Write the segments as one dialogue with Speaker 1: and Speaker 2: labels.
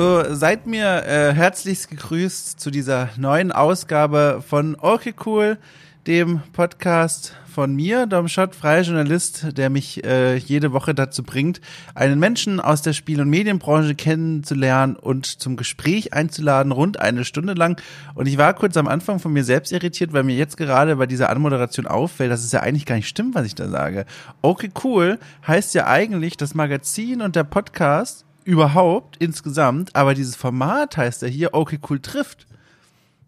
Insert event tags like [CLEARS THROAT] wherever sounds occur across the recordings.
Speaker 1: So, seid mir äh, herzlichst gegrüßt zu dieser neuen Ausgabe von Okay Cool, dem Podcast von mir, Dom Schott, freier Journalist, der mich äh, jede Woche dazu bringt, einen Menschen aus der Spiel- und Medienbranche kennenzulernen und zum Gespräch einzuladen, rund eine Stunde lang. Und ich war kurz am Anfang von mir selbst irritiert, weil mir jetzt gerade bei dieser Anmoderation auffällt, dass es ja eigentlich gar nicht stimmt, was ich da sage. Okay, cool heißt ja eigentlich das Magazin und der Podcast überhaupt insgesamt, aber dieses Format heißt ja hier okay cool trifft.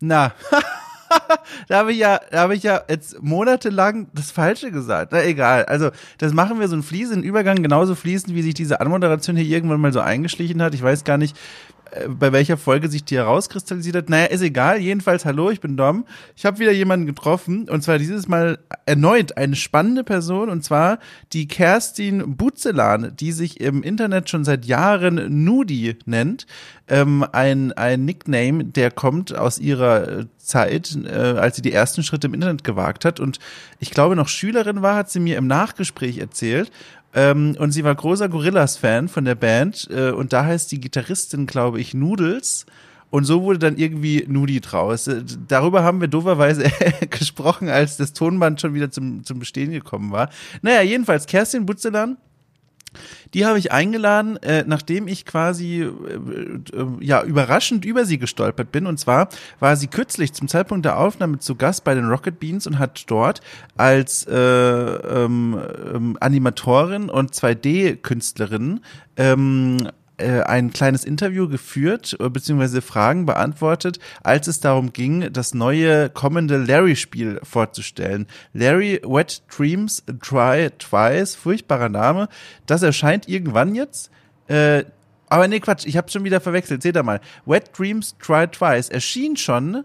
Speaker 1: Na, [LAUGHS] da habe ich ja, da habe ich ja jetzt monatelang das Falsche gesagt. Na egal. Also das machen wir so einen fließenden Übergang, genauso fließend, wie sich diese Anmoderation hier irgendwann mal so eingeschlichen hat. Ich weiß gar nicht, bei welcher Folge sich die herauskristallisiert hat. Naja, ist egal. Jedenfalls, hallo, ich bin Dom. Ich habe wieder jemanden getroffen und zwar dieses Mal erneut eine spannende Person und zwar die Kerstin Butzelan, die sich im Internet schon seit Jahren Nudi nennt. Ähm, ein, ein Nickname, der kommt aus ihrer äh, Zeit, äh, als sie die ersten Schritte im Internet gewagt hat und ich glaube noch Schülerin war, hat sie mir im Nachgespräch erzählt ähm, und sie war großer Gorillas-Fan von der Band. Äh, und da heißt die Gitarristin, glaube ich, Noodles. Und so wurde dann irgendwie Nudi draus. Äh, darüber haben wir dooferweise [LAUGHS] gesprochen, als das Tonband schon wieder zum, zum Bestehen gekommen war. Naja, jedenfalls, Kerstin Butzelan die habe ich eingeladen, äh, nachdem ich quasi äh, äh, ja überraschend über sie gestolpert bin. Und zwar war sie kürzlich zum Zeitpunkt der Aufnahme zu Gast bei den Rocket Beans und hat dort als äh, ähm, ähm, Animatorin und 2D-Künstlerin ähm, äh, ein kleines Interview geführt, äh, beziehungsweise Fragen beantwortet, als es darum ging, das neue kommende Larry-Spiel vorzustellen. Larry Wet Dreams Try Twice, furchtbarer Name. Das erscheint irgendwann jetzt. Äh, aber nee, Quatsch, ich habe schon wieder verwechselt. Seht ihr mal. Wet Dreams Try Twice erschien schon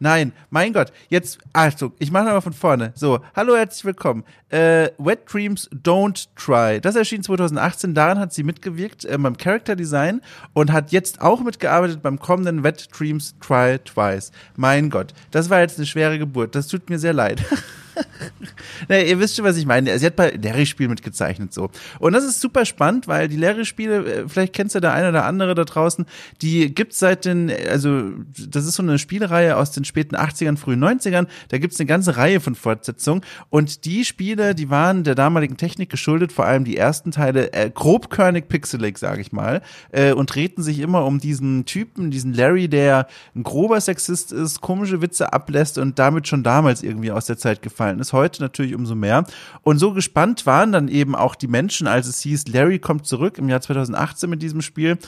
Speaker 1: Nein, mein Gott. Jetzt, Achtung, ich mache nochmal von vorne. So, hallo, herzlich willkommen. Äh, Wet Dreams Don't Try. Das erschien 2018. Daran hat sie mitgewirkt äh, beim Character Design und hat jetzt auch mitgearbeitet beim kommenden Wet Dreams Try Twice. Mein Gott, das war jetzt eine schwere Geburt. Das tut mir sehr leid. [LAUGHS] naja, ihr wisst schon, was ich meine. Sie hat bei Larry-Spielen mitgezeichnet so. Und das ist super spannend, weil die Larry-Spiele, äh, vielleicht kennst du der eine oder andere da draußen, die gibt's seit den, also das ist so eine Spielereihe aus den späten 80ern, frühen 90ern. Da gibt's eine ganze Reihe von Fortsetzungen. Und die Spiele, die waren der damaligen Technik geschuldet, vor allem die ersten Teile, äh, grobkörnig pixelig, sage ich mal, äh, und drehten sich immer um diesen Typen, diesen Larry, der ein grober Sexist ist, komische Witze ablässt und damit schon damals irgendwie aus der Zeit gefallen aufgefallen ist, heute natürlich umso mehr. Und so gespannt waren dann eben auch die Menschen, als es hieß, Larry kommt zurück im Jahr 2018 mit diesem Spiel.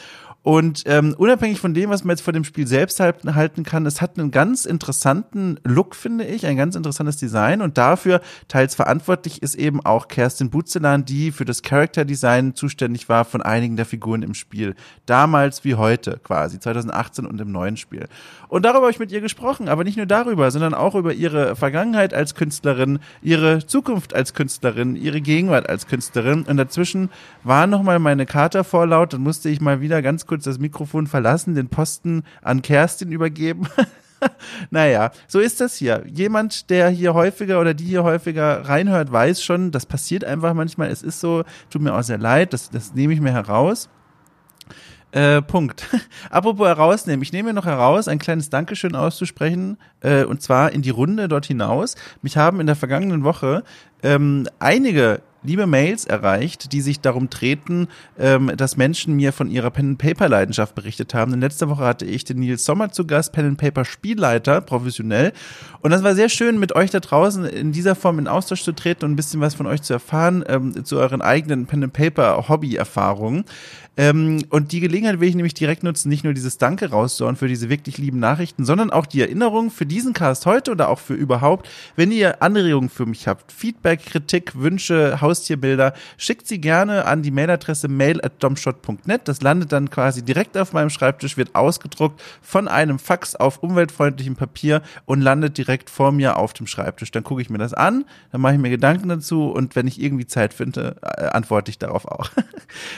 Speaker 1: Und ähm, unabhängig von dem, was man jetzt vor dem Spiel selbst halten, kann, es hat einen ganz interessanten Look, finde ich, ein ganz interessantes Design. Und dafür teils verantwortlich ist eben auch Kerstin Butzelan, die für das Character Design zuständig war von einigen der Figuren im Spiel. Damals wie heute quasi, 2018 und im neuen Spiel. Und darüber habe ich mit ihr gesprochen, aber nicht nur darüber, sondern auch über ihre Vergangenheit als Künstlerin, ihre Zukunft als Künstlerin, ihre Gegenwart als Künstlerin. Und dazwischen war nochmal meine Kater vorlaut und musste ich mal wieder ganz kurz das Mikrofon verlassen, den Posten an Kerstin übergeben. [LAUGHS] naja, so ist das hier. Jemand, der hier häufiger oder die hier häufiger reinhört, weiß schon, das passiert einfach manchmal. Es ist so, tut mir auch sehr leid, das, das nehme ich mir heraus. Äh, Punkt. [LAUGHS] Apropos herausnehmen, ich nehme mir noch heraus, ein kleines Dankeschön auszusprechen, äh, und zwar in die Runde dort hinaus. Mich haben in der vergangenen Woche ähm, einige liebe Mails erreicht, die sich darum treten, ähm, dass Menschen mir von ihrer Pen-Paper-Leidenschaft berichtet haben. In letzter Woche hatte ich den Nils Sommer zu Gast, Pen-Paper-Spielleiter, professionell. Und das war sehr schön, mit euch da draußen in dieser Form in Austausch zu treten und ein bisschen was von euch zu erfahren, ähm, zu euren eigenen Pen-Paper-Hobby-Erfahrungen. Ähm, und die Gelegenheit will ich nämlich direkt nutzen, nicht nur dieses Danke rauszuhauen für diese wirklich lieben Nachrichten, sondern auch die Erinnerung für diesen Cast heute oder auch für überhaupt. Wenn ihr Anregungen für mich habt, Feedback, Kritik, Wünsche, Haustierbilder, schickt sie gerne an die Mailadresse mail at domshot.net. Das landet dann quasi direkt auf meinem Schreibtisch, wird ausgedruckt von einem Fax auf umweltfreundlichem Papier und landet direkt vor mir auf dem Schreibtisch. Dann gucke ich mir das an, dann mache ich mir Gedanken dazu und wenn ich irgendwie Zeit finde, äh, antworte ich darauf auch. [LAUGHS]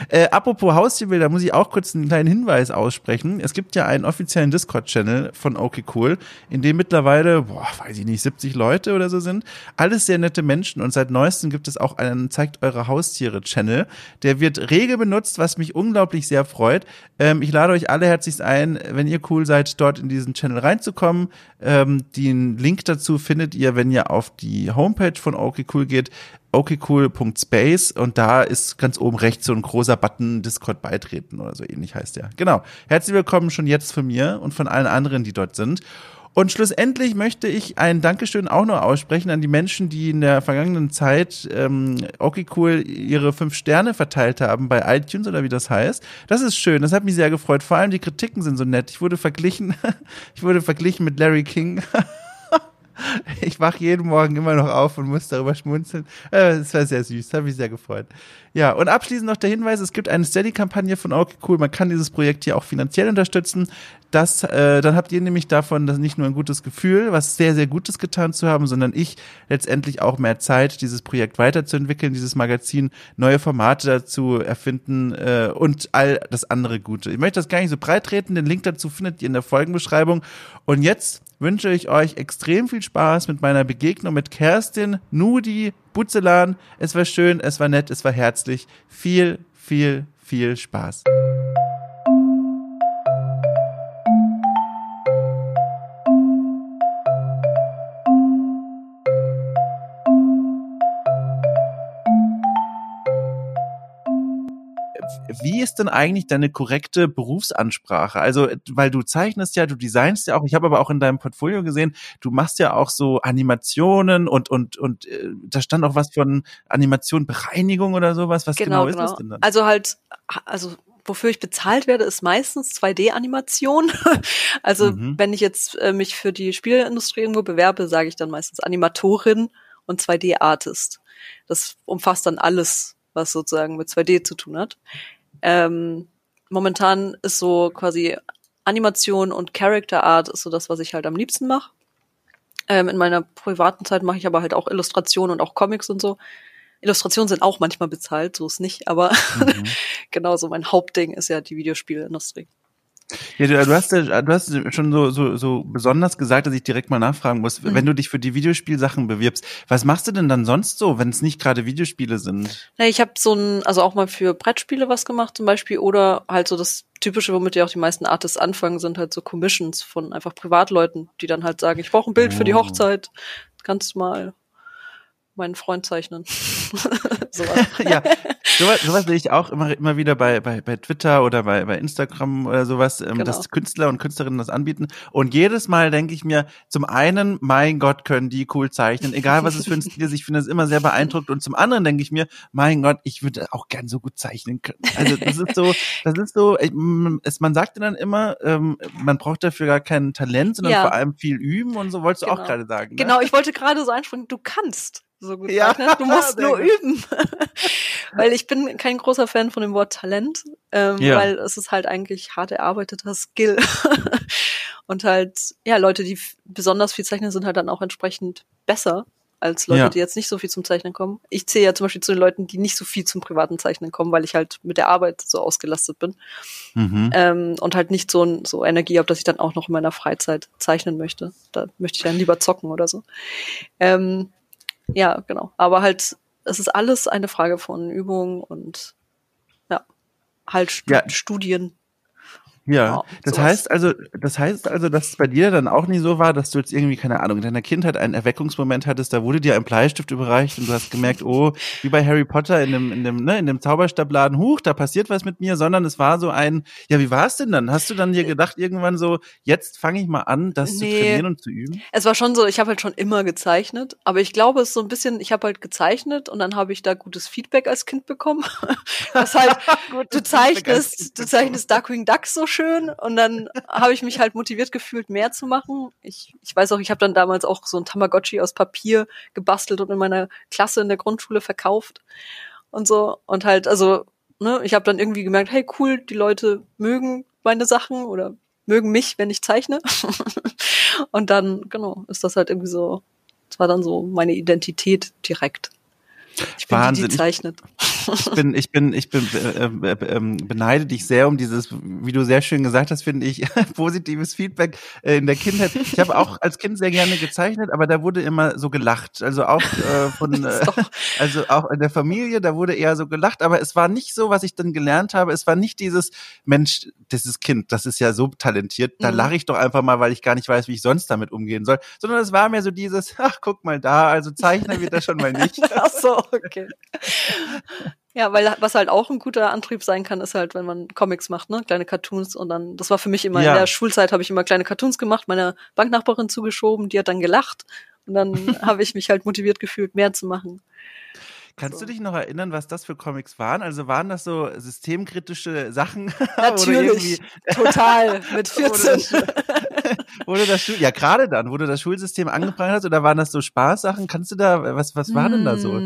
Speaker 1: Äh, apropos Haustierbilder, muss ich auch kurz einen kleinen Hinweis aussprechen. Es gibt ja einen offiziellen Discord-Channel von Okay Cool, in dem mittlerweile, boah, weiß ich nicht, 70 Leute oder so sind. Alles sehr nette Menschen und seit neuestem gibt es auch einen Zeigt eure Haustiere-Channel. Der wird rege benutzt, was mich unglaublich sehr freut. Ähm, ich lade euch alle herzlichst ein, wenn ihr cool seid, dort in diesen Channel reinzukommen. Ähm, den Link dazu findet ihr, wenn ihr auf die Homepage von Okay Cool geht okcool.space und da ist ganz oben rechts so ein großer Button Discord beitreten oder so ähnlich heißt der. Genau. Herzlich willkommen schon jetzt von mir und von allen anderen, die dort sind. Und schlussendlich möchte ich ein Dankeschön auch noch aussprechen an die Menschen, die in der vergangenen Zeit ähm, okay ihre fünf Sterne verteilt haben bei iTunes oder wie das heißt. Das ist schön, das hat mich sehr gefreut. Vor allem die Kritiken sind so nett. Ich wurde verglichen, [LAUGHS] ich wurde verglichen mit Larry King. [LAUGHS] Ich wach jeden Morgen immer noch auf und muss darüber schmunzeln. Äh, das war sehr süß, habe mich sehr gefreut. Ja, und abschließend noch der Hinweis, es gibt eine Steady-Kampagne von Okay Cool. Man kann dieses Projekt hier auch finanziell unterstützen. Das, äh, dann habt ihr nämlich davon das nicht nur ein gutes Gefühl, was sehr, sehr Gutes getan zu haben, sondern ich letztendlich auch mehr Zeit, dieses Projekt weiterzuentwickeln, dieses Magazin, neue Formate dazu erfinden äh, und all das andere Gute. Ich möchte das gar nicht so breit treten. Den Link dazu findet ihr in der Folgenbeschreibung. Und jetzt wünsche ich euch extrem viel Spaß mit meiner Begegnung mit Kerstin, Nudi, Butzelan. Es war schön, es war nett, es war herzlich. Viel, viel, viel Spaß. Wie ist denn eigentlich deine korrekte Berufsansprache? Also, weil du zeichnest ja, du designst ja auch, ich habe aber auch in deinem Portfolio gesehen, du machst ja auch so Animationen und und und äh, da stand auch was von Animation Bereinigung oder sowas. Was genau, genau ist genau. das denn dann?
Speaker 2: Also halt, also wofür ich bezahlt werde, ist meistens 2D-Animation. [LAUGHS] also mhm. wenn ich jetzt äh, mich für die Spielindustrie irgendwo bewerbe, sage ich dann meistens Animatorin und 2D-Artist. Das umfasst dann alles, was sozusagen mit 2D zu tun hat. Ähm, momentan ist so quasi Animation und Character Art ist so das, was ich halt am liebsten mache. Ähm, in meiner privaten Zeit mache ich aber halt auch Illustrationen und auch Comics und so. Illustrationen sind auch manchmal bezahlt, so ist nicht, aber mhm. [LAUGHS] genauso mein Hauptding ist ja die Videospielindustrie.
Speaker 1: Ja, du, du, hast du hast schon so, so, so besonders gesagt, dass ich direkt mal nachfragen muss, mhm. wenn du dich für die Videospielsachen bewirbst, was machst du denn dann sonst so, wenn es nicht gerade Videospiele sind?
Speaker 2: Ja, ich habe so ein, also auch mal für Brettspiele was gemacht zum Beispiel oder halt so das Typische, womit ja auch die meisten Artists anfangen, sind halt so Commissions von einfach Privatleuten, die dann halt sagen, ich brauche ein Bild oh. für die oh. Hochzeit, kannst du mal meinen Freund zeichnen. [LAUGHS] [LAUGHS]
Speaker 1: so ja, sowas, sowas sehe ich auch immer, immer wieder bei, bei, bei Twitter oder bei, bei Instagram oder sowas, ähm, genau. dass Künstler und Künstlerinnen das anbieten. Und jedes Mal denke ich mir, zum einen, mein Gott, können die cool zeichnen, egal was es für ein Stil ist, ich finde das immer sehr beeindruckt. Und zum anderen denke ich mir, mein Gott, ich würde auch gern so gut zeichnen können. Also das ist so, das ist so, ich, es, man sagt dann immer, ähm, man braucht dafür gar kein Talent, sondern ja. vor allem viel üben und so wolltest du genau. auch gerade sagen.
Speaker 2: Ne? Genau, ich wollte gerade so einspringen, du kannst so gut ja. zeichnen. Du musst [LAUGHS] nur üben. [LAUGHS] weil ich bin kein großer Fan von dem Wort Talent, ähm, ja. weil es ist halt eigentlich hart erarbeiteter Skill. [LAUGHS] und halt, ja, Leute, die besonders viel zeichnen, sind halt dann auch entsprechend besser als Leute, ja. die jetzt nicht so viel zum Zeichnen kommen. Ich zähle ja zum Beispiel zu den Leuten, die nicht so viel zum privaten Zeichnen kommen, weil ich halt mit der Arbeit so ausgelastet bin. Mhm. Ähm, und halt nicht so, so Energie habe, dass ich dann auch noch in meiner Freizeit zeichnen möchte. Da möchte ich dann lieber zocken oder so. Ähm, ja, genau. Aber halt, es ist alles eine Frage von Übung und ja, halt St ja. Studien.
Speaker 1: Ja, das sowas. heißt also, das heißt also, dass es bei dir dann auch nie so war, dass du jetzt irgendwie, keine Ahnung, in deiner Kindheit einen Erweckungsmoment hattest, da wurde dir ein Bleistift überreicht und du hast gemerkt, oh, wie bei Harry Potter in dem, in dem, ne, in dem Zauberstabladen, huch, da passiert was mit mir, sondern es war so ein, ja, wie war es denn dann? Hast du dann dir gedacht, irgendwann so, jetzt fange ich mal an, das nee, zu trainieren und zu üben?
Speaker 2: Es war schon so, ich habe halt schon immer gezeichnet, aber ich glaube, es ist so ein bisschen, ich habe halt gezeichnet und dann habe ich da gutes Feedback als Kind bekommen. [LAUGHS] das halt, [LAUGHS] du zeichnest, du zeichnest Darkwing Duck so schön und dann habe ich mich halt motiviert gefühlt, mehr zu machen. Ich, ich weiß auch, ich habe dann damals auch so ein Tamagotchi aus Papier gebastelt und in meiner Klasse in der Grundschule verkauft und so und halt also ne, ich habe dann irgendwie gemerkt, hey cool, die Leute mögen meine Sachen oder mögen mich, wenn ich zeichne. [LAUGHS] und dann genau, ist das halt irgendwie so, das war dann so meine Identität direkt. Ich bin Wahnsinn. die, die zeichnet.
Speaker 1: Ich bin, ich bin, ich bin, äh, äh, äh, beneide dich sehr um dieses, wie du sehr schön gesagt hast, finde ich, [LAUGHS] positives Feedback äh, in der Kindheit. Ich habe auch als Kind sehr gerne gezeichnet, aber da wurde immer so gelacht. Also auch äh, von, [LAUGHS] äh, also auch in der Familie, da wurde eher so gelacht, aber es war nicht so, was ich dann gelernt habe. Es war nicht dieses, Mensch, dieses Kind, das ist ja so talentiert, da mhm. lache ich doch einfach mal, weil ich gar nicht weiß, wie ich sonst damit umgehen soll. Sondern es war mir so dieses, ach, guck mal da, also Zeichner wird das schon mal nicht. [LAUGHS]
Speaker 2: ach so, okay. Ja, weil was halt auch ein guter Antrieb sein kann, ist halt, wenn man Comics macht, ne, kleine Cartoons und dann, das war für mich immer ja. in der Schulzeit, habe ich immer kleine Cartoons gemacht, meiner Banknachbarin zugeschoben, die hat dann gelacht und dann [LAUGHS] habe ich mich halt motiviert gefühlt, mehr zu machen.
Speaker 1: Kannst so. du dich noch erinnern, was das für Comics waren? Also waren das so systemkritische Sachen? [LAUGHS]
Speaker 2: Natürlich, [LAUGHS] total, mit 14.
Speaker 1: wurde das Schul ja gerade dann, wurde das Schulsystem angeprangert hat oder waren das so Spaßsachen? Kannst du da, was, was war denn da so?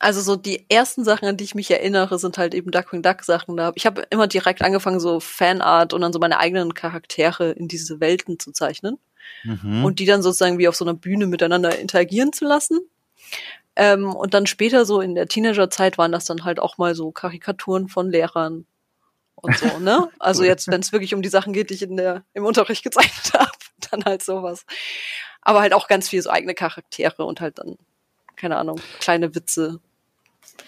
Speaker 2: Also so die ersten Sachen, an die ich mich erinnere, sind halt eben Duckwing Duck Sachen. Da ich habe immer direkt angefangen, so Fanart und dann so meine eigenen Charaktere in diese Welten zu zeichnen mhm. und die dann sozusagen wie auf so einer Bühne miteinander interagieren zu lassen. Ähm, und dann später so in der Teenagerzeit waren das dann halt auch mal so Karikaturen von Lehrern und so, [LAUGHS] ne? Also jetzt, wenn es wirklich um die Sachen geht, die ich in der, im Unterricht gezeichnet [LAUGHS] habe, dann halt sowas. Aber halt auch ganz viel so eigene Charaktere und halt dann, keine Ahnung, kleine Witze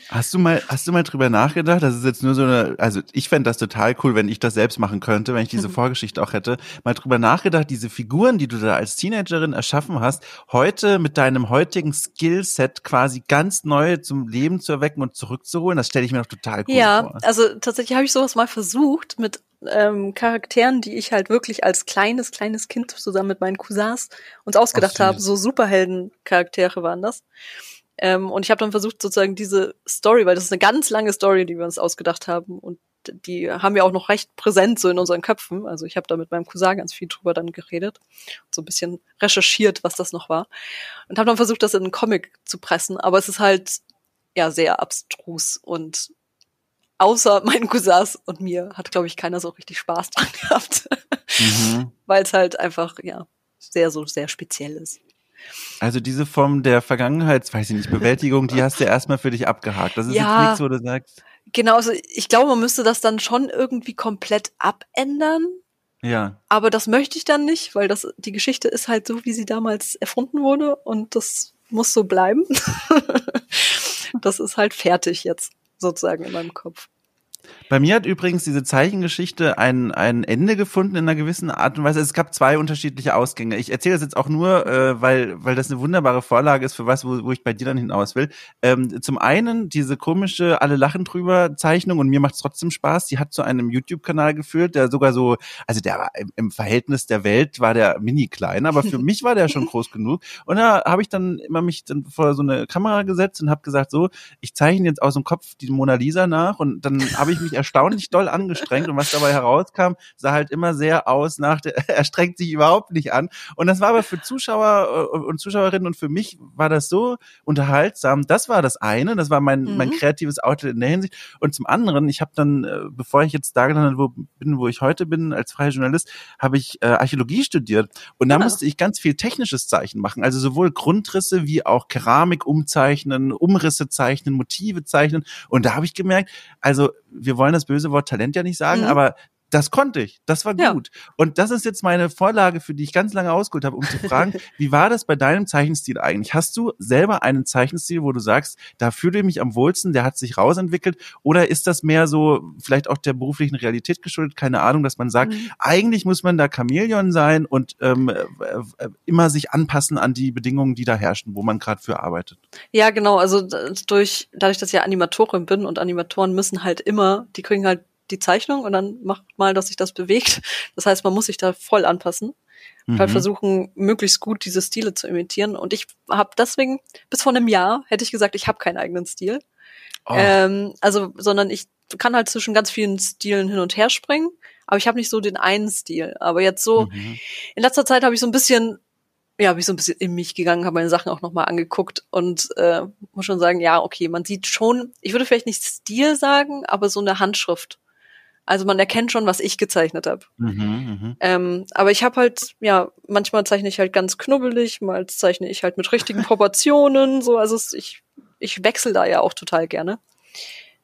Speaker 1: Hast du mal, hast du mal drüber nachgedacht? Das ist jetzt nur so eine, also ich fände das total cool, wenn ich das selbst machen könnte, wenn ich diese. [LAUGHS] Vorgeschichte auch hätte. Mal drüber nachgedacht, diese Figuren, die du da als Teenagerin erschaffen hast, heute mit deinem heutigen Skillset quasi ganz neu zum Leben zu erwecken und zurückzuholen. Das stelle ich mir doch total cool
Speaker 2: ja,
Speaker 1: vor.
Speaker 2: Ja, also tatsächlich habe ich sowas mal versucht mit ähm, Charakteren, die ich halt wirklich als kleines, kleines Kind zusammen mit meinen Cousins uns ausgedacht habe. So Superhelden-Charaktere waren das. Ähm, und ich habe dann versucht, sozusagen diese Story, weil das ist eine ganz lange Story, die wir uns ausgedacht haben und die haben wir auch noch recht präsent so in unseren Köpfen. Also ich habe da mit meinem Cousin ganz viel drüber dann geredet so ein bisschen recherchiert, was das noch war. Und habe dann versucht, das in einen Comic zu pressen, aber es ist halt ja sehr abstrus und außer meinen Cousins und mir hat, glaube ich, keiner so richtig Spaß [LAUGHS] dran gehabt. Mhm. Weil es halt einfach, ja, sehr, so sehr speziell ist.
Speaker 1: Also diese Form der Vergangenheits, weiß ich nicht, Bewältigung, die hast du erstmal für dich abgehakt. Das ist ja, jetzt nichts, wo du sagst.
Speaker 2: Genau, also ich glaube, man müsste das dann schon irgendwie komplett abändern.
Speaker 1: Ja.
Speaker 2: Aber das möchte ich dann nicht, weil das, die Geschichte ist halt so, wie sie damals erfunden wurde und das muss so bleiben. [LAUGHS] das ist halt fertig jetzt, sozusagen in meinem Kopf.
Speaker 1: Bei mir hat übrigens diese Zeichengeschichte ein, ein Ende gefunden in einer gewissen Art und Weise. Es gab zwei unterschiedliche Ausgänge. Ich erzähle das jetzt auch nur, äh, weil, weil das eine wunderbare Vorlage ist für was, wo, wo ich bei dir dann hinaus will. Ähm, zum einen diese komische Alle lachen drüber Zeichnung und mir macht es trotzdem Spaß. Die hat zu einem YouTube-Kanal geführt, der sogar so, also der war im, im Verhältnis der Welt war der mini klein, aber für mich war der schon [LAUGHS] groß genug. Und da habe ich dann immer mich dann vor so eine Kamera gesetzt und habe gesagt, so, ich zeichne jetzt aus dem Kopf die Mona Lisa nach und dann habe ich mich erstaunlich doll angestrengt und was dabei herauskam, sah halt immer sehr aus nach, der, [LAUGHS] er strengt sich überhaupt nicht an. Und das war aber für Zuschauer äh, und Zuschauerinnen und für mich war das so unterhaltsam. Das war das eine, das war mein, mhm. mein kreatives Outlet in der Hinsicht. Und zum anderen, ich habe dann, äh, bevor ich jetzt da gelandet wo, bin, wo ich heute bin, als freier Journalist, habe ich äh, Archäologie studiert. Und da ja. musste ich ganz viel technisches Zeichen machen. Also sowohl Grundrisse wie auch Keramik umzeichnen, Umrisse zeichnen, Motive zeichnen. Und da habe ich gemerkt, also wir wollen das böse Wort Talent ja nicht sagen, mhm. aber das konnte ich. Das war gut. Ja. Und das ist jetzt meine Vorlage, für die ich ganz lange ausgeholt habe, um zu fragen, [LAUGHS] wie war das bei deinem Zeichenstil eigentlich? Hast du selber einen Zeichenstil, wo du sagst, da fühle ich mich am wohlsten, der hat sich rausentwickelt? Oder ist das mehr so vielleicht auch der beruflichen Realität geschuldet? Keine Ahnung, dass man sagt, mhm. eigentlich muss man da Chamäleon sein und ähm, äh, äh, immer sich anpassen an die Bedingungen, die da herrschen, wo man gerade für arbeitet.
Speaker 2: Ja, genau. Also durch, dadurch, dass ich ja Animatorin bin und Animatoren müssen halt immer, die kriegen halt die Zeichnung und dann macht mal, dass sich das bewegt. Das heißt, man muss sich da voll anpassen. Halt mhm. Halt versuchen, möglichst gut diese Stile zu imitieren. Und ich habe deswegen, bis vor einem Jahr hätte ich gesagt, ich habe keinen eigenen Stil. Oh. Ähm, also, sondern ich kann halt zwischen ganz vielen Stilen hin und her springen, aber ich habe nicht so den einen Stil. Aber jetzt so, mhm. in letzter Zeit habe ich so ein bisschen ja, bin ich so ein bisschen in mich gegangen, habe meine Sachen auch nochmal angeguckt und äh, muss schon sagen, ja, okay, man sieht schon, ich würde vielleicht nicht Stil sagen, aber so eine Handschrift. Also man erkennt schon, was ich gezeichnet habe. Mhm, mh. ähm, aber ich habe halt, ja, manchmal zeichne ich halt ganz knubbelig, mal zeichne ich halt mit richtigen [LAUGHS] Proportionen, so, also ich, ich wechsle da ja auch total gerne.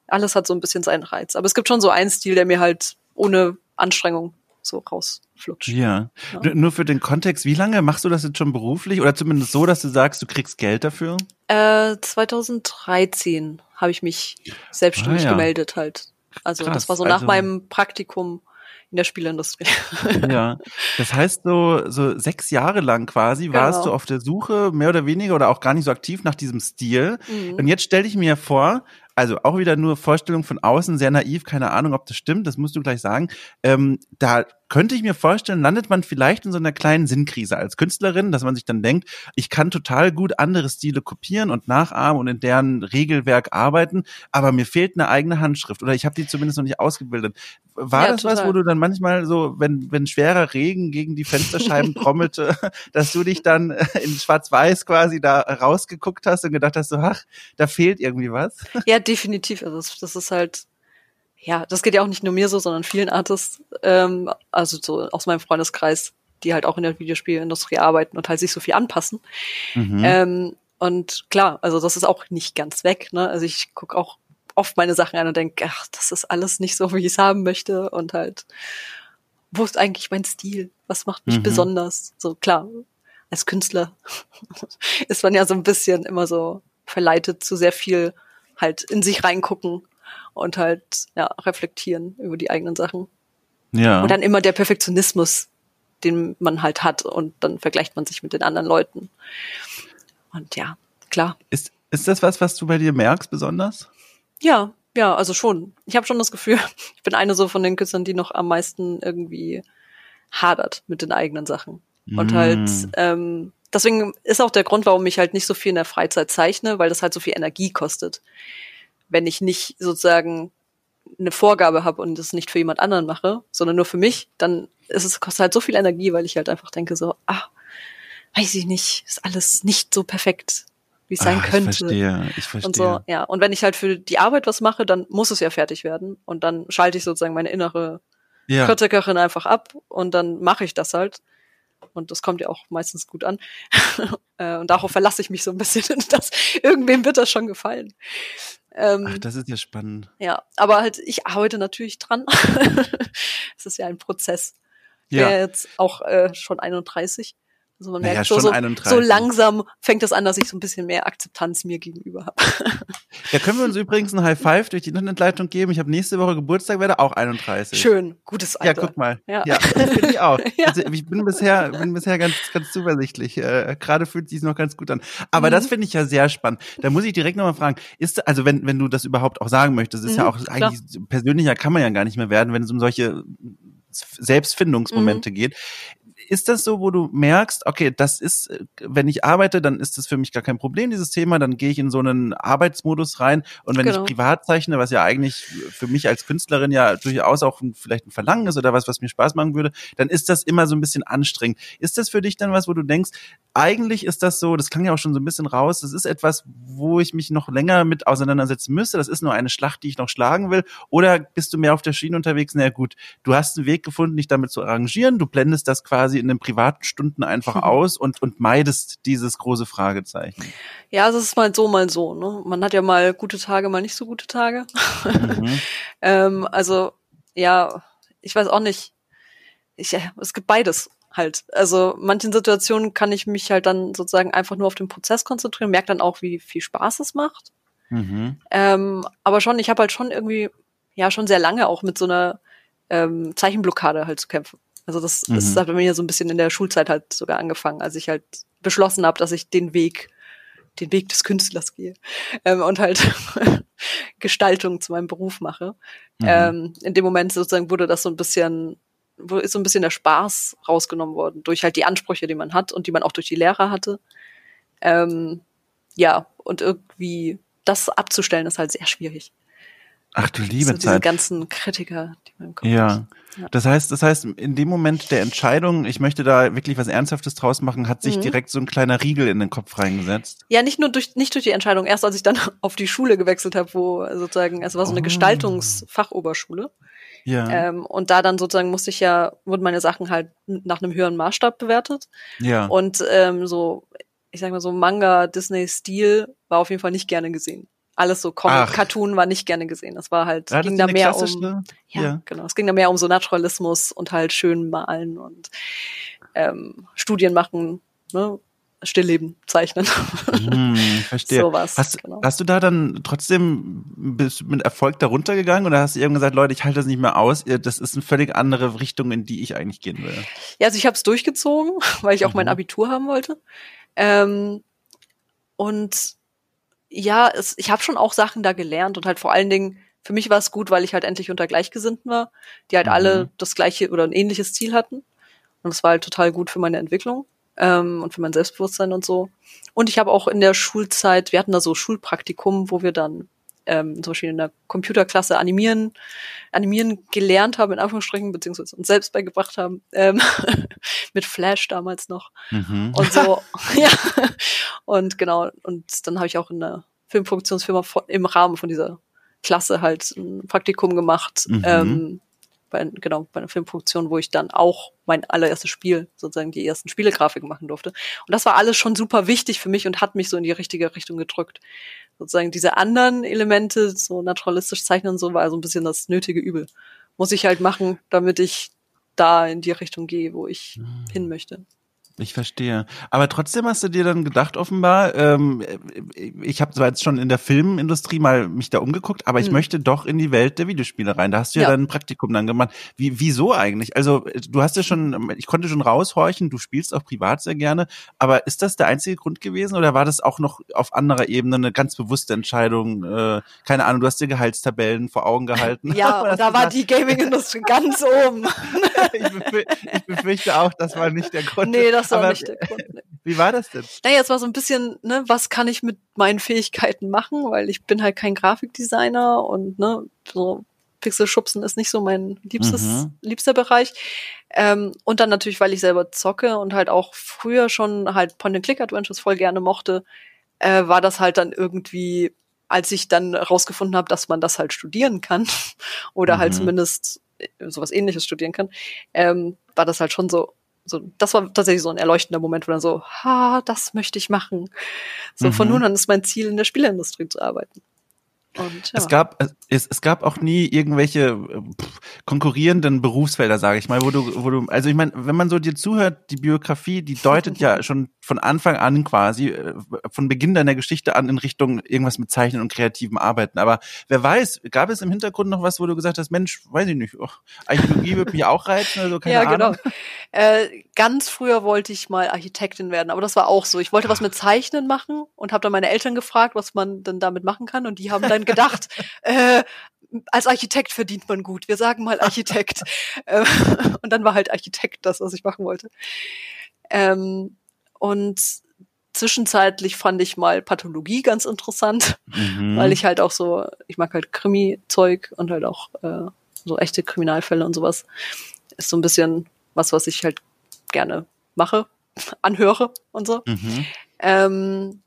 Speaker 2: alles hat so ein bisschen seinen Reiz. Aber es gibt schon so einen Stil, der mir halt ohne Anstrengung so rausflutscht.
Speaker 1: Ja. ja. Nur für den Kontext, wie lange machst du das jetzt schon beruflich oder zumindest so, dass du sagst, du kriegst Geld dafür?
Speaker 2: Äh, 2013 habe ich mich selbstständig ah, ja. gemeldet halt. Also Krass, das war so nach also, meinem Praktikum in der Spielindustrie. [LAUGHS]
Speaker 1: ja, das heißt so so sechs Jahre lang quasi genau. warst du auf der Suche mehr oder weniger oder auch gar nicht so aktiv nach diesem Stil. Mhm. Und jetzt stell dich mir vor, also auch wieder nur Vorstellung von außen, sehr naiv, keine Ahnung, ob das stimmt, das musst du gleich sagen. Ähm, da könnte ich mir vorstellen, landet man vielleicht in so einer kleinen Sinnkrise als Künstlerin, dass man sich dann denkt, ich kann total gut andere Stile kopieren und nachahmen und in deren Regelwerk arbeiten, aber mir fehlt eine eigene Handschrift oder ich habe die zumindest noch nicht ausgebildet. War ja, das total. was, wo du dann manchmal so, wenn, wenn schwerer Regen gegen die Fensterscheiben [LAUGHS] trommelte, dass du dich dann in Schwarz-Weiß quasi da rausgeguckt hast und gedacht hast, so, ach, da fehlt irgendwie was?
Speaker 2: Ja, definitiv. Also das, das ist halt, ja, das geht ja auch nicht nur mir so, sondern vielen Artists, ähm, also so aus meinem Freundeskreis, die halt auch in der Videospielindustrie arbeiten und halt sich so viel anpassen. Mhm. Ähm, und klar, also das ist auch nicht ganz weg. Ne? Also ich gucke auch oft meine Sachen an und denke, ach, das ist alles nicht so, wie ich es haben möchte. Und halt, wo ist eigentlich mein Stil? Was macht mich mhm. besonders? So klar, als Künstler [LAUGHS] ist man ja so ein bisschen immer so verleitet zu sehr viel halt in sich reingucken und halt ja reflektieren über die eigenen Sachen. Ja. Und dann immer der Perfektionismus, den man halt hat und dann vergleicht man sich mit den anderen Leuten. Und ja, klar.
Speaker 1: Ist ist das was, was du bei dir merkst besonders?
Speaker 2: Ja, ja, also schon. Ich habe schon das Gefühl, [LAUGHS] ich bin eine so von den Künstlern, die noch am meisten irgendwie hadert mit den eigenen Sachen. Und mm. halt, ähm, deswegen ist auch der Grund, warum ich halt nicht so viel in der Freizeit zeichne, weil das halt so viel Energie kostet. Wenn ich nicht sozusagen eine Vorgabe habe und das nicht für jemand anderen mache, sondern nur für mich, dann ist es kostet halt so viel Energie, weil ich halt einfach denke so, ah, weiß ich nicht, ist alles nicht so perfekt, wie es sein Ach, könnte. Ich
Speaker 1: verstehe, ich verstehe.
Speaker 2: Und so, ja. Und wenn ich halt für die Arbeit was mache, dann muss es ja fertig werden und dann schalte ich sozusagen meine innere ja. Kritikerin einfach ab und dann mache ich das halt. Und das kommt ja auch meistens gut an. [LAUGHS] Äh, und darauf verlasse ich mich so ein bisschen, [LAUGHS] dass irgendwem wird das schon gefallen.
Speaker 1: Ähm, Ach, das ist ja spannend.
Speaker 2: Ja, aber halt, ich arbeite natürlich dran. [LAUGHS] Es ist ja ein Prozess. Ja. jetzt auch äh, schon 31. Also man merkt naja, so, so, so, langsam fängt es an, dass ich so ein bisschen mehr Akzeptanz mir gegenüber habe. [LAUGHS]
Speaker 1: Ja, können wir uns übrigens ein High Five durch die Internetleitung geben? Ich habe nächste Woche Geburtstag, werde auch 31.
Speaker 2: Schön, gutes Alter.
Speaker 1: Ja, guck mal. Ja, ja finde ich auch. [LAUGHS] ja. Also ich bin bisher, bin bisher ganz, ganz zuversichtlich. Äh, Gerade fühlt sich noch ganz gut an. Aber mhm. das finde ich ja sehr spannend. Da muss ich direkt nochmal fragen, ist, also wenn, wenn du das überhaupt auch sagen möchtest, ist mhm, ja auch klar. eigentlich persönlicher kann man ja gar nicht mehr werden, wenn es um solche Selbstfindungsmomente mhm. geht ist das so, wo du merkst, okay, das ist, wenn ich arbeite, dann ist das für mich gar kein Problem, dieses Thema, dann gehe ich in so einen Arbeitsmodus rein und wenn genau. ich privat zeichne, was ja eigentlich für mich als Künstlerin ja durchaus auch ein, vielleicht ein Verlangen ist oder was, was mir Spaß machen würde, dann ist das immer so ein bisschen anstrengend. Ist das für dich dann was, wo du denkst, eigentlich ist das so, das klang ja auch schon so ein bisschen raus, das ist etwas, wo ich mich noch länger mit auseinandersetzen müsste, das ist nur eine Schlacht, die ich noch schlagen will, oder bist du mehr auf der Schiene unterwegs? Na gut, du hast einen Weg gefunden, dich damit zu arrangieren, du blendest das quasi in den privaten Stunden einfach mhm. aus und, und meidest dieses große Fragezeichen.
Speaker 2: Ja, es ist mal so, mal so. Ne? Man hat ja mal gute Tage, mal nicht so gute Tage. Mhm. [LAUGHS] ähm, also, ja, ich weiß auch nicht. Ich, es gibt beides halt. Also manchen Situationen kann ich mich halt dann sozusagen einfach nur auf den Prozess konzentrieren, merke dann auch, wie viel Spaß es macht. Mhm. Ähm, aber schon, ich habe halt schon irgendwie, ja, schon sehr lange auch mit so einer ähm, Zeichenblockade halt zu kämpfen. Also das, mhm. das hat bei mir so ein bisschen in der Schulzeit halt sogar angefangen, als ich halt beschlossen habe, dass ich den Weg, den Weg des Künstlers gehe ähm, und halt [LAUGHS] Gestaltung zu meinem Beruf mache. Mhm. Ähm, in dem Moment sozusagen wurde das so ein bisschen, ist so ein bisschen der Spaß rausgenommen worden durch halt die Ansprüche, die man hat und die man auch durch die Lehrer hatte. Ähm, ja, und irgendwie das abzustellen ist halt sehr schwierig.
Speaker 1: Ach du liebe so
Speaker 2: Zeit. Diese ganzen Kritiker, die man im Kopf
Speaker 1: ja. Ja. Das heißt, das heißt, in dem Moment der Entscheidung, ich möchte da wirklich was Ernsthaftes draus machen, hat sich mhm. direkt so ein kleiner Riegel in den Kopf reingesetzt.
Speaker 2: Ja, nicht nur durch, nicht durch die Entscheidung. Erst als ich dann [LAUGHS] auf die Schule gewechselt habe, wo sozusagen, es war so eine oh. Gestaltungsfachoberschule. Ja. Ähm, und da dann sozusagen musste ich ja, wurden meine Sachen halt nach einem höheren Maßstab bewertet. Ja. Und ähm, so, ich sag mal so Manga, Disney-Stil war auf jeden Fall nicht gerne gesehen Alles so Comic. Cartoon war nicht gerne gesehen. Das war halt, ja, ging da mehr um, ja, ja, genau. Es ging da mehr um so Naturalismus und halt schön malen und ähm, Studien machen, ne? Stillleben zeichnen.
Speaker 1: Hm, [LAUGHS] verstehe. Sowas, hast, genau. hast du da dann trotzdem mit Erfolg darunter gegangen oder hast du irgendwann gesagt, Leute, ich halte das nicht mehr aus, das ist eine völlig andere Richtung, in die ich eigentlich gehen will?
Speaker 2: Ja, also ich habe es durchgezogen, [LAUGHS] weil ich auch mhm. mein Abitur haben wollte. Ähm, und ja, es, ich habe schon auch Sachen da gelernt und halt vor allen Dingen, für mich war es gut, weil ich halt endlich unter Gleichgesinnten war, die halt mhm. alle das gleiche oder ein ähnliches Ziel hatten. Und das war halt total gut für meine Entwicklung ähm, und für mein Selbstbewusstsein und so. Und ich habe auch in der Schulzeit, wir hatten da so Schulpraktikum, wo wir dann ähm, zum Beispiel in der Computerklasse animieren, animieren gelernt haben, in Anführungsstrichen, beziehungsweise uns selbst beigebracht haben, ähm, [LAUGHS] mit Flash damals noch. Mhm. Und so, [LAUGHS] ja. Und genau, und dann habe ich auch in der Filmproduktionsfirma im Rahmen von dieser Klasse halt ein Praktikum gemacht, mhm. ähm, bei, genau, bei einer Filmproduktion, wo ich dann auch mein allererstes Spiel, sozusagen die ersten Spielegrafiken machen durfte. Und das war alles schon super wichtig für mich und hat mich so in die richtige Richtung gedrückt. Sozusagen diese anderen Elemente, so naturalistisch zeichnen und so, war so ein bisschen das nötige Übel. Muss ich halt machen, damit ich da in die Richtung gehe, wo ich mhm. hin möchte.
Speaker 1: Ich verstehe. Aber trotzdem hast du dir dann gedacht, offenbar, ähm, ich habe zwar jetzt schon in der Filmindustrie mal mich da umgeguckt, aber ich hm. möchte doch in die Welt der Videospiele rein. Da hast du ja, ja dein Praktikum dann gemacht. Wie, wieso eigentlich? Also du hast ja schon, ich konnte schon raushorchen, du spielst auch privat sehr gerne, aber ist das der einzige Grund gewesen oder war das auch noch auf anderer Ebene eine ganz bewusste Entscheidung? Äh, keine Ahnung, du hast dir Gehaltstabellen vor Augen gehalten.
Speaker 2: Ja, [LAUGHS] da war die Gaming-Industrie ganz oben. [LAUGHS]
Speaker 1: ich, befürchte auch, das war nicht der [LAUGHS] Grund.
Speaker 2: Nee, das war Aber, nicht der Grund. [LAUGHS]
Speaker 1: Wie war das denn?
Speaker 2: Naja, es war so ein bisschen, ne, was kann ich mit meinen Fähigkeiten machen, weil ich bin halt kein Grafikdesigner und ne, so Pixelschubsen ist nicht so mein liebstes, mhm. liebster Bereich. Ähm, und dann natürlich, weil ich selber zocke und halt auch früher schon halt Point-and-Click-Adventures voll gerne mochte, äh, war das halt dann irgendwie, als ich dann rausgefunden habe, dass man das halt studieren kann [LAUGHS] oder halt mhm. halt zumindest sowas ähnliches studieren kann, ähm, war das halt schon so, so, das war tatsächlich so ein erleuchtender Moment, wo dann so, ha, das möchte ich machen. So mhm. von nun an ist mein Ziel, in der Spieleindustrie zu arbeiten.
Speaker 1: Und, ja. Es gab es, es gab auch nie irgendwelche äh, pff, konkurrierenden Berufsfelder, sage ich mal, wo du wo du also ich meine, wenn man so dir zuhört, die Biografie, die deutet ja schon von Anfang an quasi äh, von Beginn deiner Geschichte an in Richtung irgendwas mit Zeichnen und kreativem Arbeiten, aber wer weiß, gab es im Hintergrund noch was, wo du gesagt hast, Mensch, weiß ich nicht, oh, Archäologie würde mich auch reizen oder so, keine ja, Ahnung. genau.
Speaker 2: Äh, ganz früher wollte ich mal Architektin werden, aber das war auch so. Ich wollte was mit Zeichnen machen und habe dann meine Eltern gefragt, was man denn damit machen kann und die haben dann gedacht, [LAUGHS] äh, als Architekt verdient man gut. Wir sagen mal Architekt. [LAUGHS] Ähm, und dann war halt Architekt das, was ich machen wollte. Ähm, und zwischenzeitlich fand ich mal Pathologie ganz interessant, mhm. weil ich halt auch so, ich mag halt Krimi-Zeug und halt auch äh, so echte Kriminalfälle und sowas. Ist so ein bisschen was, was ich halt gerne mache, [LAUGHS] anhöre und so. Mhm. Ähm,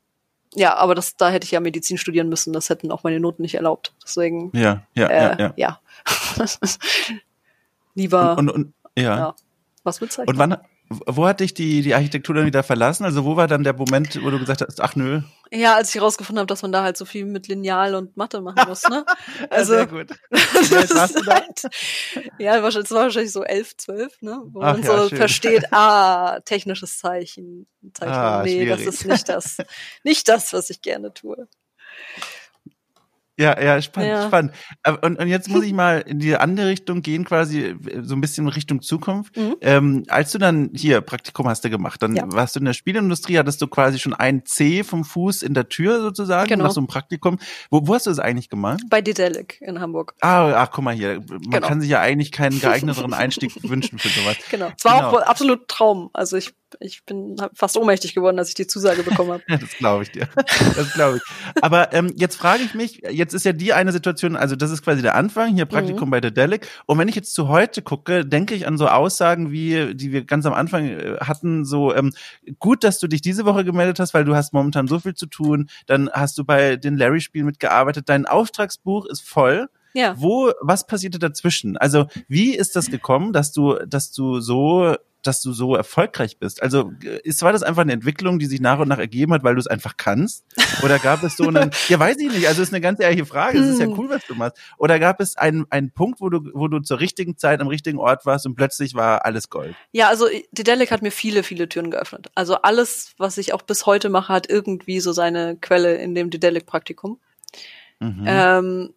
Speaker 2: ja, aber das, da hätte ich ja Medizin studieren müssen. Das hätten auch meine Noten nicht erlaubt. Deswegen.
Speaker 1: Ja, ja, äh, ja,
Speaker 2: ja. ja. [LAUGHS] Lieber.
Speaker 1: Und, und, und ja. ja.
Speaker 2: Was mit Zeichen?
Speaker 1: Und wann, wo hat dich die, die Architektur dann wieder verlassen? Also wo war dann der Moment, wo du gesagt hast, ach nö?
Speaker 2: Ja, als ich herausgefunden habe, dass man da halt so viel mit Lineal und Mathe machen muss, ne? [LAUGHS]
Speaker 1: Also, Sehr gut. [LAUGHS] Wie warst du da?
Speaker 2: Halt, ja, es war wahrscheinlich so elf, zwölf, ne? Wo ach, man ja, so schön. versteht, ah, technisches Zeichen, Zeichen. Ah, nee, schwierig. das ist nicht das, nicht das, was ich gerne tue.
Speaker 1: Ja, ja, spannend, ja. spannend. Und, und jetzt muss [LAUGHS] ich mal in die andere Richtung gehen, quasi so ein bisschen Richtung Zukunft. Mhm. Ähm, als du dann hier Praktikum hast du gemacht, dann ja. warst du in der Spielindustrie, hattest du quasi schon ein C vom Fuß in der Tür sozusagen, genau. nach so einem Praktikum. Wo, wo hast du das eigentlich gemacht?
Speaker 2: Bei Dedelic in Hamburg.
Speaker 1: Ah, ach, guck mal hier. Man genau. kann sich ja eigentlich keinen [LAUGHS] geeigneteren Einstieg wünschen für sowas.
Speaker 2: Genau. Es war genau. auch absolut Traum. Also ich ich bin fast ohnmächtig geworden, als ich die Zusage bekommen habe. [LAUGHS]
Speaker 1: das glaube ich dir. Das glaube ich. Aber ähm, jetzt frage ich mich, jetzt ist ja die eine Situation, also das ist quasi der Anfang, hier Praktikum mhm. bei der Delic. Und wenn ich jetzt zu heute gucke, denke ich an so Aussagen wie, die wir ganz am Anfang äh, hatten, so ähm, gut, dass du dich diese Woche gemeldet hast, weil du hast momentan so viel zu tun. Dann hast du bei den Larry-Spielen mitgearbeitet. Dein Auftragsbuch ist voll. Ja. Wo, was passierte dazwischen? Also, wie ist das gekommen, dass du, dass du so dass du so erfolgreich bist? Also ist war das einfach eine Entwicklung, die sich nach und nach ergeben hat, weil du es einfach kannst? Oder gab es so einen, [LAUGHS] ja weiß ich nicht, also ist eine ganz ehrliche Frage, es ist ja hm. cool, was du machst. Oder gab es einen, einen Punkt, wo du, wo du zur richtigen Zeit am richtigen Ort warst und plötzlich war alles Gold?
Speaker 2: Ja, also Dedelic hat mir viele, viele Türen geöffnet. Also alles, was ich auch bis heute mache, hat irgendwie so seine Quelle in dem Dedelic-Praktikum. Mhm. Ähm,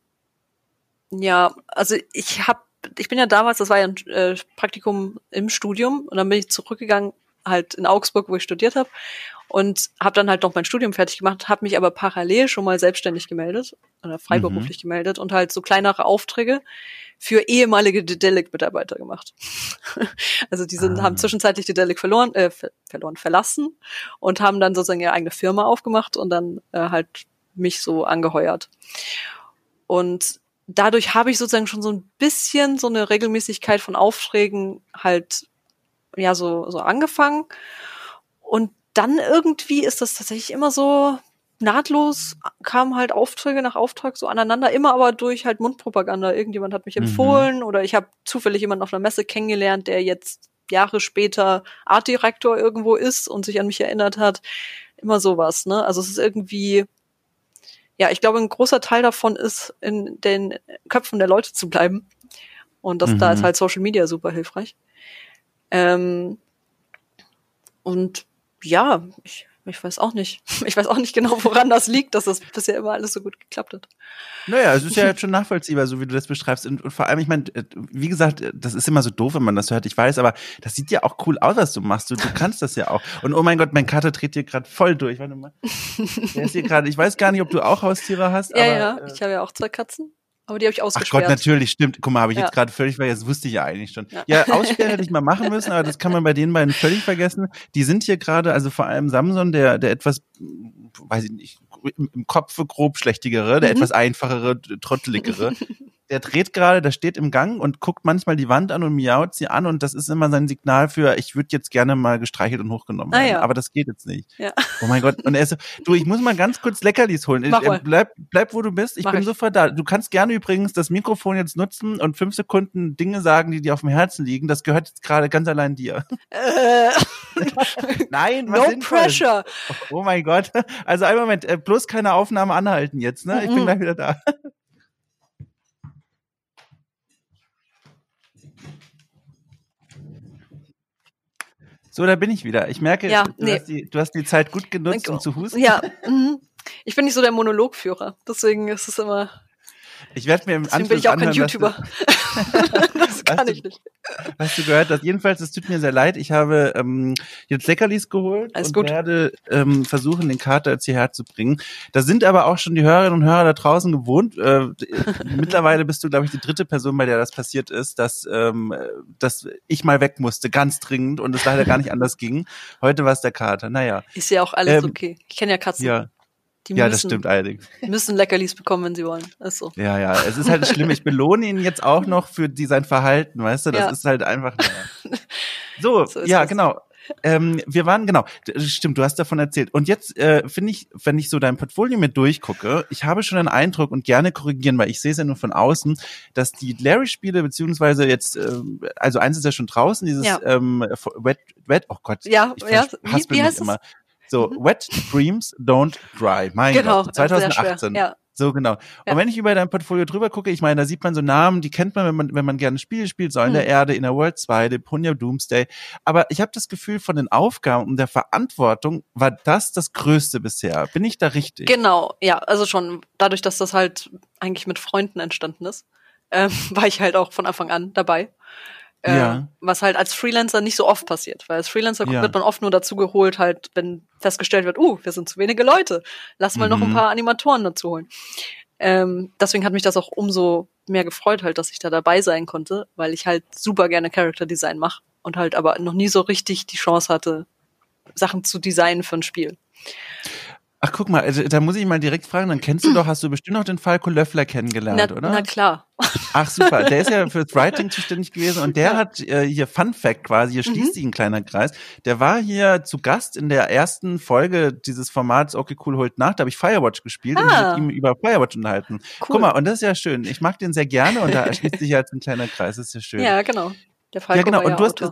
Speaker 2: ja, also ich habe ich bin ja damals, das war ja ein äh, Praktikum im Studium und dann bin ich zurückgegangen halt in Augsburg, wo ich studiert habe und habe dann halt noch mein Studium fertig gemacht, habe mich aber parallel schon mal selbstständig gemeldet oder freiberuflich mhm. gemeldet und halt so kleinere Aufträge für ehemalige Dedelic-Mitarbeiter gemacht. [LAUGHS] also die sind, ah. haben zwischenzeitlich Dedelic verloren, äh, verloren, verlassen und haben dann sozusagen ihre eigene Firma aufgemacht und dann äh, halt mich so angeheuert. Und dadurch habe ich sozusagen schon so ein bisschen so eine Regelmäßigkeit von Aufträgen halt ja so so angefangen und dann irgendwie ist das tatsächlich immer so nahtlos kamen halt Aufträge nach Auftrag so aneinander, immer aber durch halt Mundpropaganda. Irgendjemand hat mich mhm. empfohlen mhm. oder ich habe zufällig jemanden auf einer Messe kennengelernt, der jetzt Jahre später Artdirektor irgendwo ist und sich an mich erinnert hat. Immer sowas, ne? Also es ist irgendwie ja, ich glaube, ein großer Teil davon ist, in den Köpfen der Leute zu bleiben. Und das, mhm. da ist mhm. halt Social Media super hilfreich. Ähm, und ja, ich ich weiß auch nicht. [LAUGHS] Ich weiß auch nicht genau, woran das liegt, dass das bisher immer alles so gut geklappt hat.
Speaker 1: Naja, es ist ja [LAUGHS] jetzt schon nachvollziehbar, so wie du das beschreibst. Und, und vor allem, ich meine, äh, wie gesagt, das ist immer so doof, wenn man das hört. Ich weiß, aber das sieht ja auch cool aus, was du machst. Du, du kannst das ja auch. Und oh mein Gott, mein Kater dreht hier gerade voll durch. Warte mal. [LAUGHS] Der ist hier gerade. Ich weiß gar nicht, ob du auch Haustiere hast.
Speaker 2: Ja,
Speaker 1: aber,
Speaker 2: ja. Äh, ich habe ja auch zwei Katzen. Aber die habe ich ausgesperrt.
Speaker 1: Ach Gott, natürlich, stimmt. Guck mal, habe ich ja. jetzt gerade völlig vergessen. Das wusste ich ja eigentlich schon. Ja, ja aussperren hätte ich mal machen müssen, aber das kann man bei den beiden völlig vergessen. Die sind hier gerade, also vor allem Samson, der, der etwas, weiß ich nicht, im Kopf grob schlechtigere, der mhm. etwas einfachere, trotteligere, der dreht gerade, der steht im Gang und guckt manchmal die Wand an und miaut sie an und das ist immer sein Signal für, ich würde jetzt gerne mal gestreichelt und hochgenommen werden. Ah, ja. Aber das geht jetzt nicht. Ja. Oh mein Gott. Und er ist so, du, ich muss mal ganz kurz Leckerlis holen. Mach mal. Bleib, bleib, wo du bist. Ich Mach bin ich. sofort da. Du kannst gerne übrigens das Mikrofon jetzt nutzen und fünf Sekunden Dinge sagen, die dir auf dem Herzen liegen. Das gehört jetzt gerade ganz allein dir. Äh. [LAUGHS] [LAUGHS] Nein, was
Speaker 2: No pressure.
Speaker 1: Oh, oh, mein Gott. Also einen Moment, äh, bloß keine Aufnahme anhalten jetzt, ne? Ich bin gleich wieder da. So, da bin ich wieder. Ich merke, ja, du, nee. hast die, du, hast die, Zeit gut genutzt, um zu husten.
Speaker 2: Ja, [LAUGHS] mhm. ich bin nicht so der Monologführer. Deswegen ist es immer
Speaker 1: ich werde mir im
Speaker 2: Deswegen Anschluss bin ich auch kein YouTuber. [LAUGHS] [LAUGHS] kann ich nicht.
Speaker 1: Was du gehört hast. Jedenfalls, es tut mir sehr leid. Ich habe ähm, jetzt Leckerlis geholt Alles und gut. werde ähm, versuchen, den Kater jetzt hierher zu bringen. Da sind aber auch schon die Hörerinnen und Hörer da draußen gewohnt. Äh, [LAUGHS] mittlerweile bist du, glaube ich, die dritte Person, bei der das passiert ist, dass, ähm, dass ich mal weg musste, ganz dringend und es leider gar nicht anders ging. Heute war es der Kater. Naja.
Speaker 2: Ist ja auch alles ähm, okay. Ich kenne ja Katzen.
Speaker 1: Ja. Die ja, müssen, das stimmt allerdings.
Speaker 2: Müssen Leckerlis bekommen, wenn sie wollen. Ist so.
Speaker 1: Ja, ja, es ist halt schlimm. Ich belohne ihn jetzt auch noch für die, sein Verhalten, weißt du? Das ja. ist halt einfach. [LAUGHS] So, so ja, das. genau. Ähm, wir waren, genau, stimmt, du hast davon erzählt. Und jetzt äh, finde ich, wenn ich so dein Portfolio mit durchgucke, ich habe schon den Eindruck und gerne korrigieren, weil ich sehe es ja nur von außen, dass die Larry-Spiele, beziehungsweise jetzt, äh, also eins ist ja schon draußen, dieses ja. ähm, Wet, Wet, oh Gott,
Speaker 2: ja, ich ja. Wie, wie heißt immer. Es?
Speaker 1: So, mhm. Wet Dreams Don't Dry. Mein genau, Gott, 2018. Ja. So genau. Ja. Und wenn ich über dein Portfolio drüber gucke, ich meine, da sieht man so Namen, die kennt man, wenn man, wenn man gerne Spiele spielt, Säulen mhm. der Erde, Inner World 2, Deponia Doomsday. Aber ich habe das Gefühl, von den Aufgaben und der Verantwortung war das das Größte bisher. Bin ich da richtig?
Speaker 2: Genau, ja, also schon dadurch, dass das halt eigentlich mit Freunden entstanden ist, ähm, [LAUGHS] war ich halt auch von Anfang an dabei. Äh, ja. Was halt als Freelancer nicht so oft passiert, weil als Freelancer ja. wird man oft nur dazu geholt, halt, wenn festgestellt wird, uh, wir sind zu wenige Leute, lass mal mhm. noch ein mhm. paar Animatoren dazu holen. Ähm, deswegen hat mich das auch umso mehr gefreut, halt, dass ich da dabei sein konnte, weil ich halt super gerne Character Design mache und halt aber noch nie so richtig die Chance hatte, Sachen zu designen für ein Spiel.
Speaker 1: Ach, guck mal, also, da muss ich mal direkt fragen, dann kennst du [CLEARS THROAT] doch, hast du bestimmt noch den Falco Löffler kennengelernt,
Speaker 2: na,
Speaker 1: oder?
Speaker 2: Na klar.
Speaker 1: Ach super, der ist ja [LAUGHS] fürs Writing zuständig gewesen und der hat äh, hier Fun Fact quasi, hier schließt mhm. sich ein kleiner Kreis. Der war hier zu Gast in der ersten Folge dieses Formats Okay Cool holt nach, da habe ich Firewatch gespielt ah. und mich mit ihm über Firewatch unterhalten. Cool. Guck mal, und das ist ja schön. Ich mag den sehr gerne und da schließt sich jetzt ein kleiner Kreis, das ist ja schön.
Speaker 2: Ja, genau.
Speaker 1: Der Falco ja, genau. und du hast,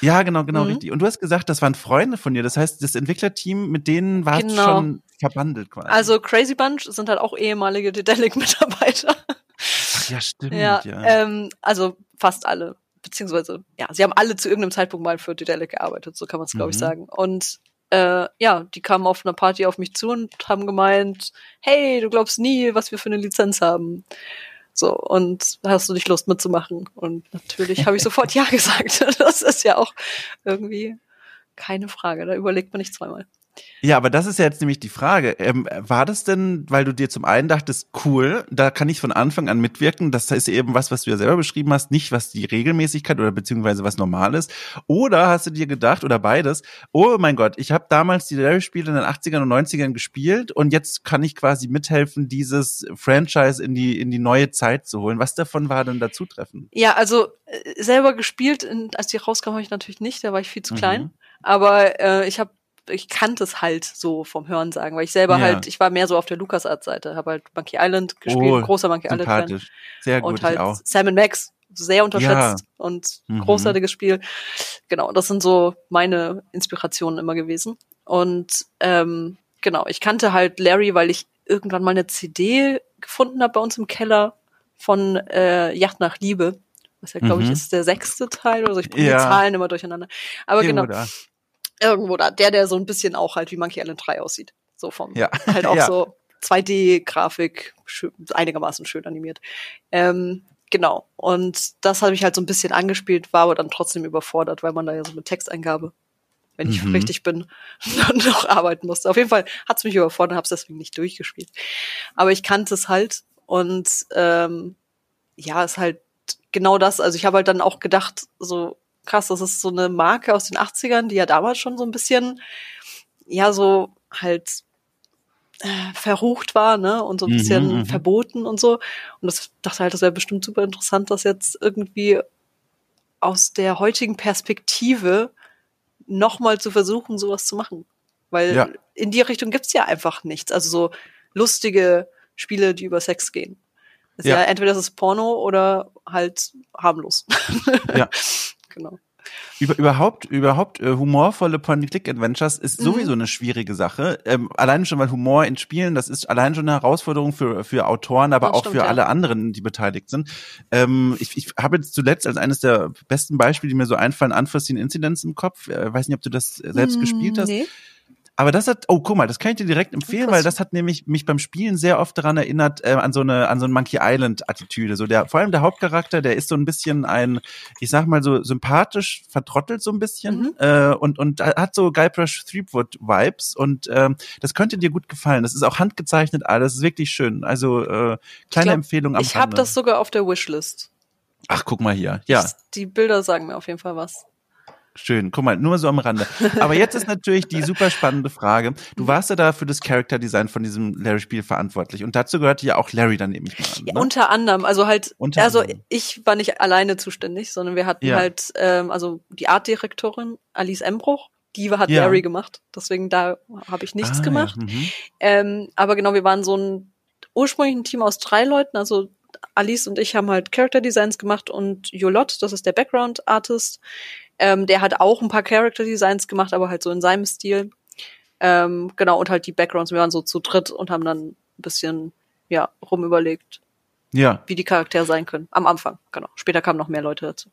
Speaker 1: ja, genau, genau, mhm. richtig. Und du hast gesagt, das waren Freunde von dir. Das heißt, das Entwicklerteam, mit denen war genau. schon verbandelt quasi.
Speaker 2: Also Crazy Bunch sind halt auch ehemalige Dedelic-Mitarbeiter. [LAUGHS]
Speaker 1: Ach ja, stimmt.
Speaker 2: Ja, ja. Ähm, also fast alle. Beziehungsweise, ja, sie haben alle zu irgendeinem Zeitpunkt mal für Dedelic gearbeitet, so kann man es, glaube mhm. ich, sagen. Und äh, ja, die kamen auf einer Party auf mich zu und haben gemeint, hey, du glaubst nie, was wir für eine Lizenz haben. So, und hast du nicht Lust mitzumachen? Und natürlich habe ich sofort Ja [LAUGHS] gesagt. Das ist ja auch irgendwie keine Frage. Da überlegt man nicht zweimal.
Speaker 1: Ja, aber das ist ja jetzt nämlich die Frage. Ähm, war das denn, weil du dir zum einen dachtest, cool, da kann ich von Anfang an mitwirken, das ist eben was, was du ja selber beschrieben hast, nicht was die Regelmäßigkeit oder beziehungsweise was normal ist. Oder hast du dir gedacht, oder beides, oh mein Gott, ich habe damals die Larry-Spiele in den 80ern und 90ern gespielt und jetzt kann ich quasi mithelfen, dieses Franchise in die, in die neue Zeit zu holen. Was davon war denn dazu treffen?
Speaker 2: Ja, also äh, selber gespielt, als die rauskam, habe ich natürlich nicht, da war ich viel zu klein. Mhm. Aber äh, ich habe ich kannte es halt so vom Hören sagen, weil ich selber ja. halt, ich war mehr so auf der LucasArts-Seite, habe halt Monkey Island gespielt, oh, großer Monkey Island-Fan.
Speaker 1: Sehr gut,
Speaker 2: und halt auch. Sam Max, sehr unterschätzt ja. und mhm. großartiges Spiel. Genau, das sind so meine Inspirationen immer gewesen. Und ähm, genau, ich kannte halt Larry, weil ich irgendwann mal eine CD gefunden habe bei uns im Keller von äh, Yacht nach Liebe. Was ja, glaube mhm. ich, ist der sechste Teil oder so. Ich bringe ja. die Zahlen immer durcheinander. Aber Hier genau. Da irgendwo da, der, der so ein bisschen auch halt wie Monkey Island 3 aussieht. So vom, ja. [LAUGHS] halt auch ja. so 2D-Grafik, einigermaßen schön animiert. Ähm, genau. Und das habe ich halt so ein bisschen angespielt, war aber dann trotzdem überfordert, weil man da ja so mit Texteingabe, wenn ich mhm. richtig bin, [LAUGHS] noch arbeiten musste. Auf jeden Fall hat's mich überfordert, habe es deswegen nicht durchgespielt. Aber ich kannte es halt und ähm, ja, ist halt genau das. Also ich habe halt dann auch gedacht, so krass, das ist so eine Marke aus den 80ern, die ja damals schon so ein bisschen, ja, so halt äh, verrucht war, ne, und so ein bisschen mhm, mhm. verboten und so. Und das dachte halt, das wäre bestimmt super interessant, das jetzt irgendwie aus der heutigen Perspektive nochmal zu versuchen, sowas zu machen. Weil ja. in die Richtung gibt's ja einfach nichts. Also so lustige Spiele, die über Sex gehen. ist ja. ja entweder das ist Porno oder halt harmlos. Ja. [LAUGHS] genau.
Speaker 1: Über, überhaupt, überhaupt äh, humorvolle Point-Click-Adventures ist mhm. sowieso eine schwierige Sache. Ähm, allein schon, weil Humor in Spielen, das ist allein schon eine Herausforderung für, für Autoren, aber das auch stimmt, für ja. alle anderen, die beteiligt sind. Ähm, ich ich habe jetzt zuletzt als eines der besten Beispiele, die mir so einfallen, Unforeseen Incidents im Kopf. Äh, weiß nicht, ob du das selbst mm, gespielt hast. Nee. Aber das hat, oh, guck mal, das kann ich dir direkt empfehlen, weil das hat nämlich mich beim Spielen sehr oft daran erinnert, äh, an so eine, an so eine Monkey Island-Attitüde. So der, vor allem der Hauptcharakter, der ist so ein bisschen ein, ich sag mal so sympathisch, vertrottelt so ein bisschen mhm. äh, und, und hat so Guybrush Threepwood-Vibes und ähm, das könnte dir gut gefallen. Das ist auch handgezeichnet alles, ist wirklich schön. Also äh, kleine glaub, Empfehlung am
Speaker 2: Ich habe das sogar auf der Wishlist.
Speaker 1: Ach, guck mal hier. Ja.
Speaker 2: Die Bilder sagen mir auf jeden Fall was.
Speaker 1: Schön, guck mal, nur so am Rande. Aber jetzt ist natürlich die super spannende Frage. Du warst ja da für das Character Design von diesem Larry-Spiel verantwortlich und dazu gehörte ja auch Larry, dann mal an. Ne?
Speaker 2: Ja, unter anderem, also halt, unter also anderem. ich war nicht alleine zuständig, sondern wir hatten ja. halt, ähm, also die Artdirektorin Alice Embruch, die hat ja. Larry gemacht, deswegen da habe ich nichts ah, gemacht. Mhm. Ähm, aber genau, wir waren so ein ursprünglich ein Team aus drei Leuten, also Alice und ich haben halt Character Designs gemacht und Jolot, das ist der Background Artist, ähm, der hat auch ein paar Character Designs gemacht, aber halt so in seinem Stil. Ähm, genau, und halt die Backgrounds. Wir waren so zu dritt und haben dann ein bisschen, ja, rumüberlegt, ja. wie die Charaktere sein können. Am Anfang, genau. Später kamen noch mehr Leute dazu.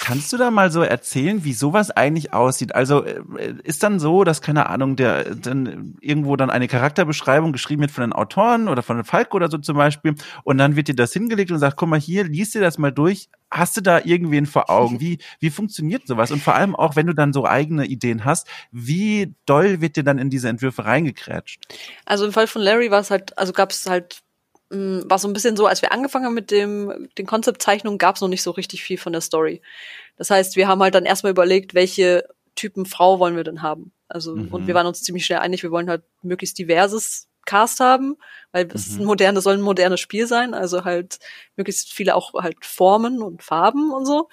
Speaker 1: Kannst du da mal so erzählen, wie sowas eigentlich aussieht? Also äh, ist dann so, dass keine Ahnung, der dann irgendwo dann eine Charakterbeschreibung geschrieben wird von den Autoren oder von Falk oder so zum Beispiel und dann wird dir das hingelegt und sagt, guck mal hier, liest dir das mal durch. Hast du da irgendwen vor Augen? Wie wie funktioniert sowas? Und vor allem auch, wenn du dann so eigene Ideen hast, wie doll wird dir dann in diese Entwürfe reingekrätscht?
Speaker 2: Also im Fall von Larry war es halt, also gab es halt Mm, war so ein bisschen so, als wir angefangen haben mit dem, den Konzeptzeichnungen, gab es noch nicht so richtig viel von der Story. Das heißt, wir haben halt dann erstmal überlegt, welche Typen Frau wollen wir denn haben. Also, mhm. und wir waren uns ziemlich schnell einig, wir wollen halt möglichst diverses Cast haben, weil es mhm. ein modernes, soll ein modernes Spiel sein, also halt möglichst viele auch halt Formen und Farben und so.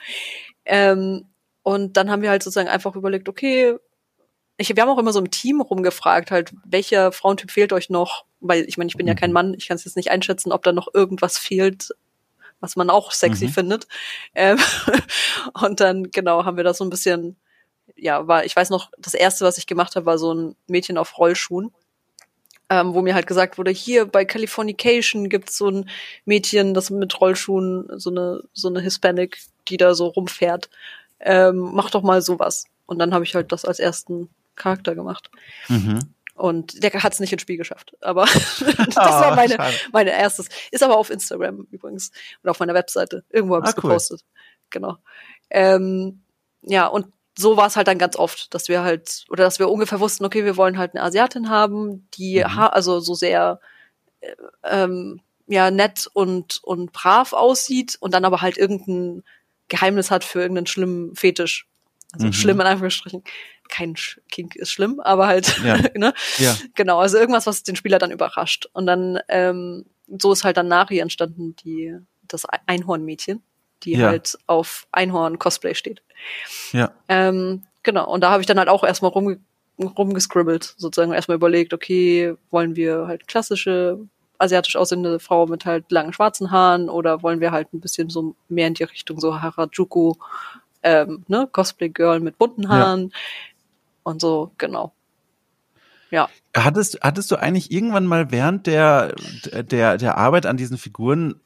Speaker 2: Ähm, und dann haben wir halt sozusagen einfach überlegt, okay, ich, wir haben auch immer so im Team rumgefragt, halt, welcher Frauentyp fehlt euch noch? Weil ich meine, ich bin ja kein mhm. Mann, ich kann es jetzt nicht einschätzen, ob da noch irgendwas fehlt, was man auch sexy mhm. findet. Ähm, [LAUGHS] und dann, genau, haben wir das so ein bisschen, ja, war, ich weiß noch, das erste, was ich gemacht habe, war so ein Mädchen auf Rollschuhen. Ähm, wo mir halt gesagt wurde, hier bei Californication gibt's so ein Mädchen, das mit Rollschuhen, so eine, so eine Hispanic, die da so rumfährt. Ähm, mach doch mal sowas. Und dann habe ich halt das als ersten Charakter gemacht. Mhm. Und der hat es nicht ins Spiel geschafft. Aber [LAUGHS] das oh, war meine, meine erstes. Ist aber auf Instagram übrigens und auf meiner Webseite. Irgendwo habe ich ah, cool. gepostet. Genau. Ähm, ja, und so war es halt dann ganz oft, dass wir halt, oder dass wir ungefähr wussten, okay, wir wollen halt eine Asiatin haben, die mhm. also so sehr äh, ähm, ja nett und und brav aussieht und dann aber halt irgendein Geheimnis hat für irgendeinen schlimmen Fetisch. Also mhm. schlimm in Anführungsstrichen kein Kink ist schlimm, aber halt, ja. [LAUGHS] ne? Ja. Genau, also irgendwas, was den Spieler dann überrascht. Und dann, ähm, so ist halt dann Nari entstanden, die, das Einhornmädchen, die ja. halt auf Einhorn-Cosplay steht. Ja. Ähm, genau, und da habe ich dann halt auch erstmal rum, rumgescribbelt, sozusagen erstmal überlegt, okay, wollen wir halt klassische asiatisch aussehende Frau mit halt langen schwarzen Haaren oder wollen wir halt ein bisschen so mehr in die Richtung so Harajuku, ähm, ne, Cosplay Girl mit bunten Haaren. Ja und so, genau. Ja.
Speaker 1: Hattest, hattest du eigentlich irgendwann mal während der, der, der Arbeit an diesen Figuren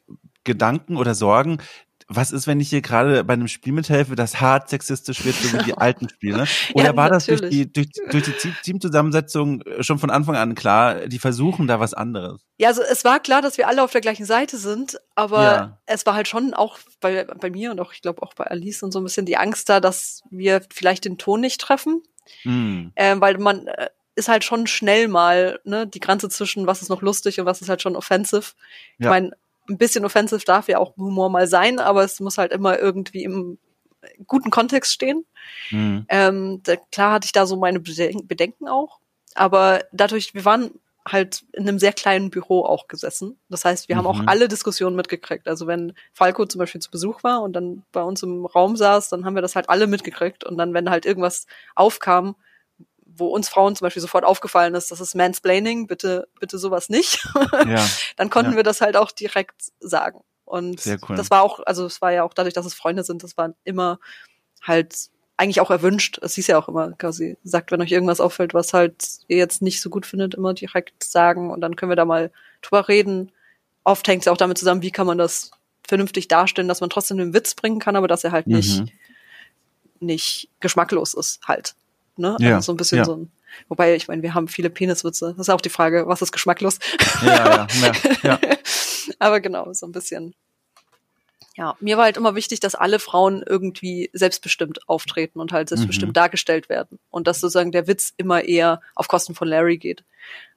Speaker 1: Gedanken oder Sorgen, was ist, wenn ich hier gerade bei einem Spiel mithelfe, das hart sexistisch wird, so wie die alten Spiele? [LAUGHS] Oder ja, war das durch die, durch, durch die Teamzusammensetzung schon von Anfang an klar, die versuchen da was anderes?
Speaker 2: Ja, also es war klar, dass wir alle auf der gleichen Seite sind, aber ja. es war halt schon auch bei, bei mir und auch, ich glaube, auch bei Alice und so ein bisschen die Angst da, dass wir vielleicht den Ton nicht treffen. Mhm. Ähm, weil man äh, ist halt schon schnell mal ne, die Grenze zwischen was ist noch lustig und was ist halt schon offensive. Ja. Ich meine, ein bisschen offensive darf ja auch Humor mal sein, aber es muss halt immer irgendwie im guten Kontext stehen. Mhm. Ähm, da, klar hatte ich da so meine Bedenken auch, aber dadurch, wir waren halt in einem sehr kleinen Büro auch gesessen. Das heißt, wir mhm. haben auch mhm. alle Diskussionen mitgekriegt. Also wenn Falco zum Beispiel zu Besuch war und dann bei uns im Raum saß, dann haben wir das halt alle mitgekriegt. Und dann, wenn halt irgendwas aufkam, wo uns Frauen zum Beispiel sofort aufgefallen ist, das ist Mansplaining, bitte, bitte sowas nicht, [LAUGHS] ja. dann konnten ja. wir das halt auch direkt sagen. Und cool. das war auch, also es war ja auch dadurch, dass es Freunde sind, das war immer halt eigentlich auch erwünscht. Es hieß ja auch immer quasi, sagt, wenn euch irgendwas auffällt, was halt ihr jetzt nicht so gut findet, immer direkt sagen und dann können wir da mal drüber reden. Oft hängt es ja auch damit zusammen, wie kann man das vernünftig darstellen, dass man trotzdem den Witz bringen kann, aber dass er halt mhm. nicht, nicht geschmacklos ist halt. Ne? Ja, also so ein bisschen ja. so ein, wobei, ich meine, wir haben viele Peniswitze. Das ist auch die Frage, was ist geschmacklos? Ja, ja, ja, [LAUGHS] ja. aber genau, so ein bisschen ja, mir war halt immer wichtig, dass alle Frauen irgendwie selbstbestimmt auftreten und halt selbstbestimmt mhm. dargestellt werden. Und dass sozusagen der Witz immer eher auf Kosten von Larry geht.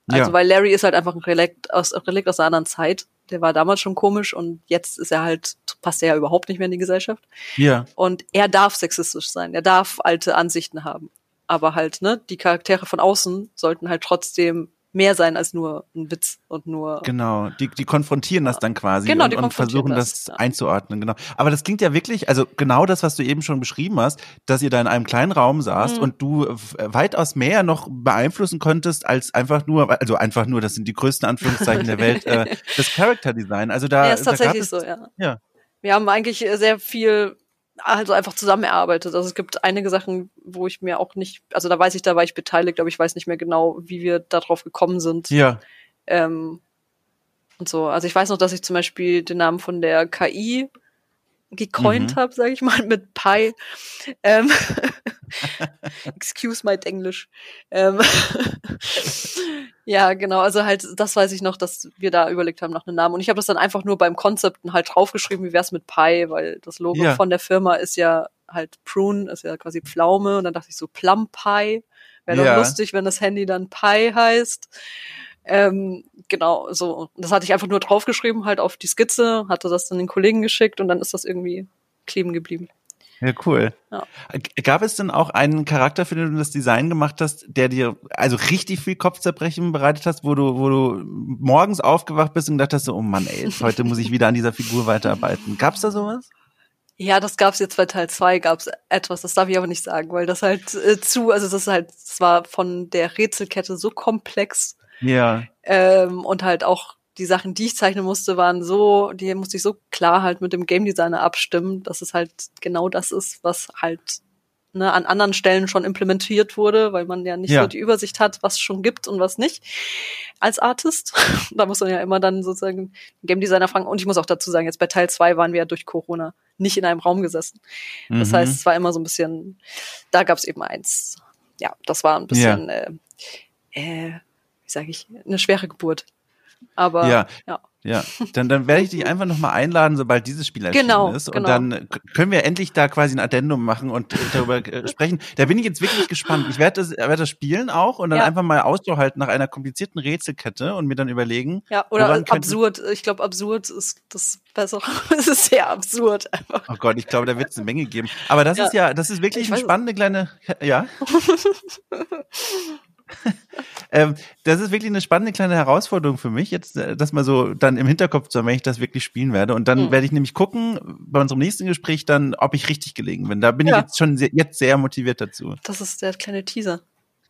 Speaker 2: Also, ja. weil Larry ist halt einfach ein Relikt aus, Relikt aus einer anderen Zeit. Der war damals schon komisch und jetzt ist er halt, passt er ja überhaupt nicht mehr in die Gesellschaft. Ja. Und er darf sexistisch sein. Er darf alte Ansichten haben. Aber halt, ne, die Charaktere von außen sollten halt trotzdem mehr sein als nur ein Witz und nur.
Speaker 1: Genau, die, die konfrontieren das dann quasi genau, und, und versuchen das, das einzuordnen, genau. Aber das klingt ja wirklich, also genau das, was du eben schon beschrieben hast, dass ihr da in einem kleinen Raum saßt mhm. und du weitaus mehr noch beeinflussen konntest als einfach nur, also einfach nur, das sind die größten Anführungszeichen der Welt, äh, [LAUGHS] das Character Design. Also da,
Speaker 2: ja, ist tatsächlich es, so, ja. ja. Wir haben eigentlich sehr viel also einfach zusammengearbeitet. Also es gibt einige Sachen, wo ich mir auch nicht, also da weiß ich, da war ich beteiligt, aber ich weiß nicht mehr genau, wie wir darauf gekommen sind. Ja. Ähm, und so. Also ich weiß noch, dass ich zum Beispiel den Namen von der KI gecoint mhm. habe, sage ich mal, mit Pi. Ähm, [LAUGHS] excuse my English. Ähm, [LAUGHS] ja, genau. Also halt, das weiß ich noch, dass wir da überlegt haben nach einem Namen. Und ich habe das dann einfach nur beim Konzepten halt draufgeschrieben, wie wär's mit Pi, weil das Logo ja. von der Firma ist ja halt Prune, ist ja quasi Pflaume. Und dann dachte ich so, Plum Pie. Wäre ja. doch lustig, wenn das Handy dann Pi heißt. Ähm, genau, so. Das hatte ich einfach nur draufgeschrieben, halt auf die Skizze, hatte das dann den Kollegen geschickt und dann ist das irgendwie kleben geblieben.
Speaker 1: Ja, cool. Ja. Gab es denn auch einen Charakter, für den du das Design gemacht hast, der dir also richtig viel Kopfzerbrechen bereitet hast, wo du, wo du morgens aufgewacht bist und gedacht hast, oh Mann, ey, heute muss ich wieder an dieser Figur weiterarbeiten. Gab's da sowas?
Speaker 2: Ja, das gab's jetzt bei Teil 2 gab's etwas, das darf ich aber nicht sagen, weil das halt äh, zu, also das ist halt, das war von der Rätselkette so komplex.
Speaker 1: Ja.
Speaker 2: Ähm, und halt auch die Sachen, die ich zeichnen musste, waren so, die musste ich so klar halt mit dem Game Designer abstimmen, dass es halt genau das ist, was halt ne, an anderen Stellen schon implementiert wurde, weil man ja nicht ja. so die Übersicht hat, was schon gibt und was nicht als Artist. [LAUGHS] da muss man ja immer dann sozusagen den Game Designer fragen. Und ich muss auch dazu sagen, jetzt bei Teil zwei waren wir ja durch Corona nicht in einem Raum gesessen. Das mhm. heißt, es war immer so ein bisschen, da gab es eben eins. Ja, das war ein bisschen, ja. äh, äh, wie sage ich, eine schwere Geburt. Aber
Speaker 1: ja. ja. Ja, dann, dann werde ich dich einfach nochmal einladen, sobald dieses Spiel erschienen genau, ist. Und genau. dann können wir endlich da quasi ein Addendum machen und darüber äh, [LAUGHS] sprechen. Da bin ich jetzt wirklich gespannt. Ich werde das, werde das spielen auch und dann ja. einfach mal Ausschau halten nach einer komplizierten Rätselkette und mir dann überlegen.
Speaker 2: Ja, oder absurd. Ich glaube, absurd ist das bessere. [LAUGHS] es ist sehr absurd einfach.
Speaker 1: Oh Gott, ich glaube, da wird es eine Menge geben. Aber das ja. ist ja, das ist wirklich ich eine spannende kleine, ja. [LAUGHS] [LAUGHS] ähm, das ist wirklich eine spannende kleine Herausforderung für mich, jetzt äh, das mal so dann im Hinterkopf zu haben, wenn ich das wirklich spielen werde. Und dann mhm. werde ich nämlich gucken, bei unserem nächsten Gespräch dann, ob ich richtig gelegen bin. Da bin ja. ich jetzt schon sehr, jetzt sehr motiviert dazu.
Speaker 2: Das ist der kleine Teaser.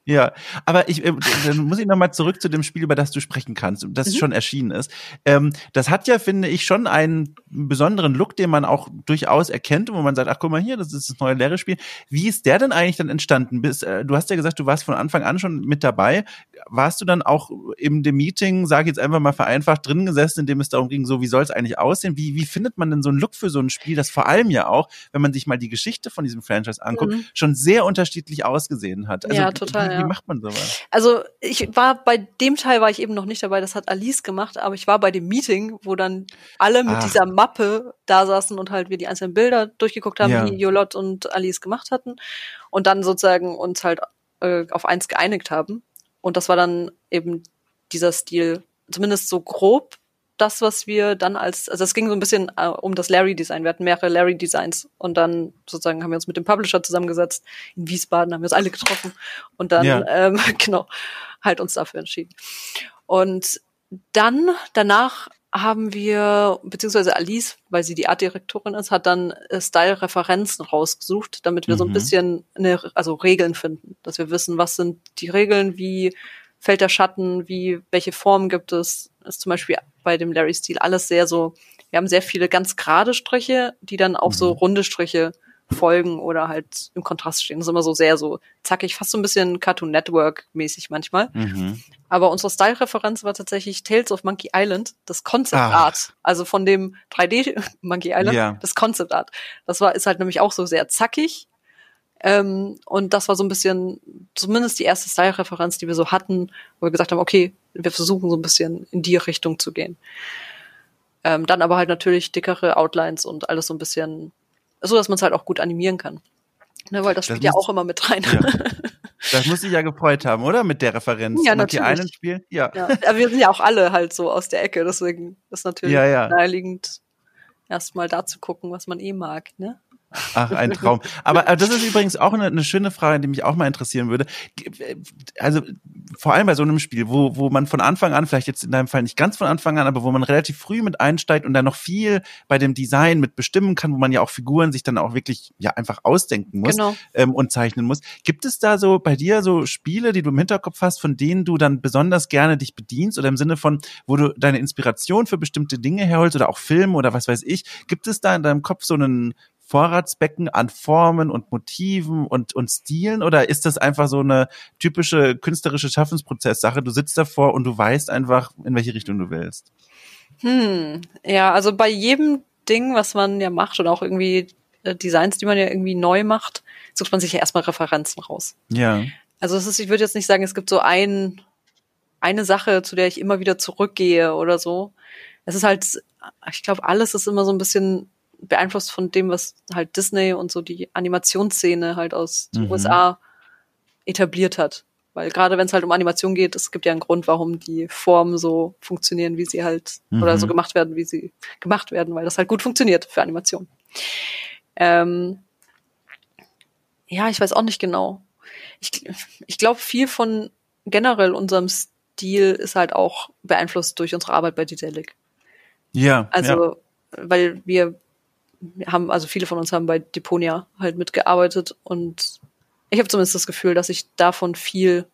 Speaker 1: Ja, aber ich, äh, dann muss ich nochmal zurück zu dem Spiel, über das du sprechen kannst, das mhm. schon erschienen ist. Ähm, das hat ja, finde ich, schon einen besonderen Look, den man auch durchaus erkennt, wo man sagt, ach guck mal hier, das ist das neue Larry-Spiel. Wie ist der denn eigentlich dann entstanden? Bis, äh, du hast ja gesagt, du warst von Anfang an schon mit dabei. Warst du dann auch in dem Meeting, sage ich jetzt einfach mal vereinfacht, drin gesessen, in dem es darum ging, so wie soll es eigentlich aussehen? Wie, wie findet man denn so einen Look für so ein Spiel, das vor allem ja auch, wenn man sich mal die Geschichte von diesem Franchise anguckt, mhm. schon sehr unterschiedlich ausgesehen hat?
Speaker 2: Also, ja, total.
Speaker 1: Wie, wie macht man sowas?
Speaker 2: Also ich war bei dem Teil war ich eben noch nicht dabei, das hat Alice gemacht, aber ich war bei dem Meeting, wo dann alle mit Ach. dieser Mappe da saßen und halt wir die einzelnen Bilder durchgeguckt haben, ja. die Jolot und Alice gemacht hatten und dann sozusagen uns halt äh, auf eins geeinigt haben. Und das war dann eben dieser Stil, zumindest so grob das, was wir dann als, also es ging so ein bisschen äh, um das Larry-Design. Wir hatten mehrere Larry-Designs und dann sozusagen haben wir uns mit dem Publisher zusammengesetzt. In Wiesbaden haben wir uns alle getroffen und dann, ja. ähm, [LAUGHS] genau, halt uns dafür entschieden. Und dann, danach haben wir, beziehungsweise Alice, weil sie die Artdirektorin ist, hat dann äh, Style-Referenzen rausgesucht, damit wir mhm. so ein mhm. bisschen eine, also Regeln finden, dass wir wissen, was sind die Regeln, wie fällt der Schatten, wie, welche Form gibt es, ist zum Beispiel bei dem Larry-Stil alles sehr so, wir haben sehr viele ganz gerade Striche, die dann auf mhm. so runde Striche folgen oder halt im Kontrast stehen. Das ist immer so sehr so zackig, fast so ein bisschen Cartoon Network mäßig manchmal. Mhm. Aber unsere Style-Referenz war tatsächlich Tales of Monkey Island, das Concept ah. Art. Also von dem 3D [LAUGHS] Monkey Island, ja. das Concept Art. Das war, ist halt nämlich auch so sehr zackig. Ähm, und das war so ein bisschen, zumindest die erste Style-Referenz, die wir so hatten, wo wir gesagt haben, okay, wir versuchen so ein bisschen in die Richtung zu gehen. Ähm, dann aber halt natürlich dickere Outlines und alles so ein bisschen, so dass man es halt auch gut animieren kann. Ne, weil das, das spielt ja auch immer mit rein. Ja. [LAUGHS]
Speaker 1: Das muss sich ja gefreut haben, oder? Mit der Referenz.
Speaker 2: Ja, natürlich. Island Spiel? Ja. ja. Aber wir sind ja auch alle halt so aus der Ecke, deswegen ist natürlich ja, ja. naheliegend, erstmal da zu gucken, was man eh mag, ne?
Speaker 1: Ach, ein Traum. Aber, aber das ist übrigens auch eine, eine, schöne Frage, die mich auch mal interessieren würde. Also vor allem bei so einem Spiel, wo, wo man von Anfang an, vielleicht jetzt in deinem Fall nicht ganz von Anfang an, aber wo man relativ früh mit einsteigt und dann noch viel bei dem Design mit bestimmen kann, wo man ja auch Figuren sich dann auch wirklich ja einfach ausdenken muss genau. ähm, und zeichnen muss. Gibt es da so bei dir so Spiele, die du im Hinterkopf hast, von denen du dann besonders gerne dich bedienst oder im Sinne von, wo du deine Inspiration für bestimmte Dinge herholst oder auch Filme oder was weiß ich? Gibt es da in deinem Kopf so einen Vorratsbecken an Formen und Motiven und, und Stilen oder ist das einfach so eine typische künstlerische Schaffensprozesssache? Du sitzt davor und du weißt einfach, in welche Richtung du willst.
Speaker 2: Hm, ja, also bei jedem Ding, was man ja macht und auch irgendwie äh, Designs, die man ja irgendwie neu macht, sucht man sich ja erstmal Referenzen raus.
Speaker 1: Ja.
Speaker 2: Also es ist, ich würde jetzt nicht sagen, es gibt so ein, eine Sache, zu der ich immer wieder zurückgehe oder so. Es ist halt, ich glaube, alles ist immer so ein bisschen beeinflusst von dem, was halt Disney und so die Animationsszene halt aus den mhm. USA etabliert hat. Weil gerade wenn es halt um Animation geht, es gibt ja einen Grund, warum die Formen so funktionieren, wie sie halt, mhm. oder so gemacht werden, wie sie gemacht werden, weil das halt gut funktioniert für Animation. Ähm, ja, ich weiß auch nicht genau. Ich, ich glaube, viel von generell unserem Stil ist halt auch beeinflusst durch unsere Arbeit bei Didelic.
Speaker 1: Ja.
Speaker 2: Also, ja. weil wir haben, also viele von uns haben bei Deponia halt mitgearbeitet und ich habe zumindest das Gefühl, dass ich davon viel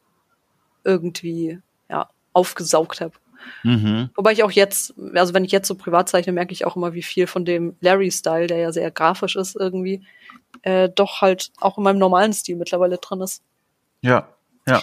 Speaker 2: irgendwie ja, aufgesaugt habe. Mhm. Wobei ich auch jetzt, also wenn ich jetzt so privat zeichne, merke ich auch immer, wie viel von dem Larry-Style, der ja sehr grafisch ist irgendwie, äh, doch halt auch in meinem normalen Stil mittlerweile drin ist.
Speaker 1: Ja, ja.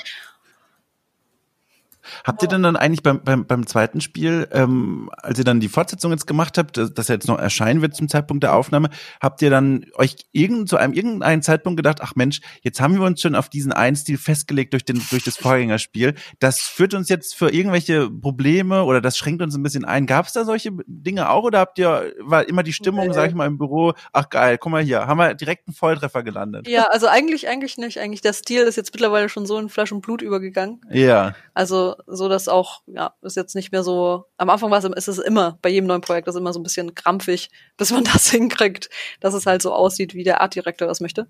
Speaker 1: Habt ihr denn dann eigentlich beim, beim, beim zweiten Spiel, ähm, als ihr dann die Fortsetzung jetzt gemacht habt, das ja jetzt noch erscheinen wird zum Zeitpunkt der Aufnahme, habt ihr dann euch irgend, zu einem irgendeinen Zeitpunkt gedacht, ach Mensch, jetzt haben wir uns schon auf diesen einen Stil festgelegt durch, den, durch das Vorgängerspiel. Das führt uns jetzt für irgendwelche Probleme oder das schränkt uns ein bisschen ein. Gab es da solche Dinge auch oder habt ihr, war immer die Stimmung, nee. sag ich mal, im Büro, ach geil, guck mal hier, haben wir direkt einen Volltreffer gelandet?
Speaker 2: Ja, also eigentlich, eigentlich nicht. Eigentlich der Stil ist jetzt mittlerweile schon so in Fleisch und Blut übergegangen.
Speaker 1: Ja.
Speaker 2: Also so dass auch, ja, ist jetzt nicht mehr so, am Anfang war es, ist es immer, bei jedem neuen Projekt ist es immer so ein bisschen krampfig, [LAUGHS] bis man das hinkriegt, dass es halt so aussieht, wie der Artdirektor das möchte.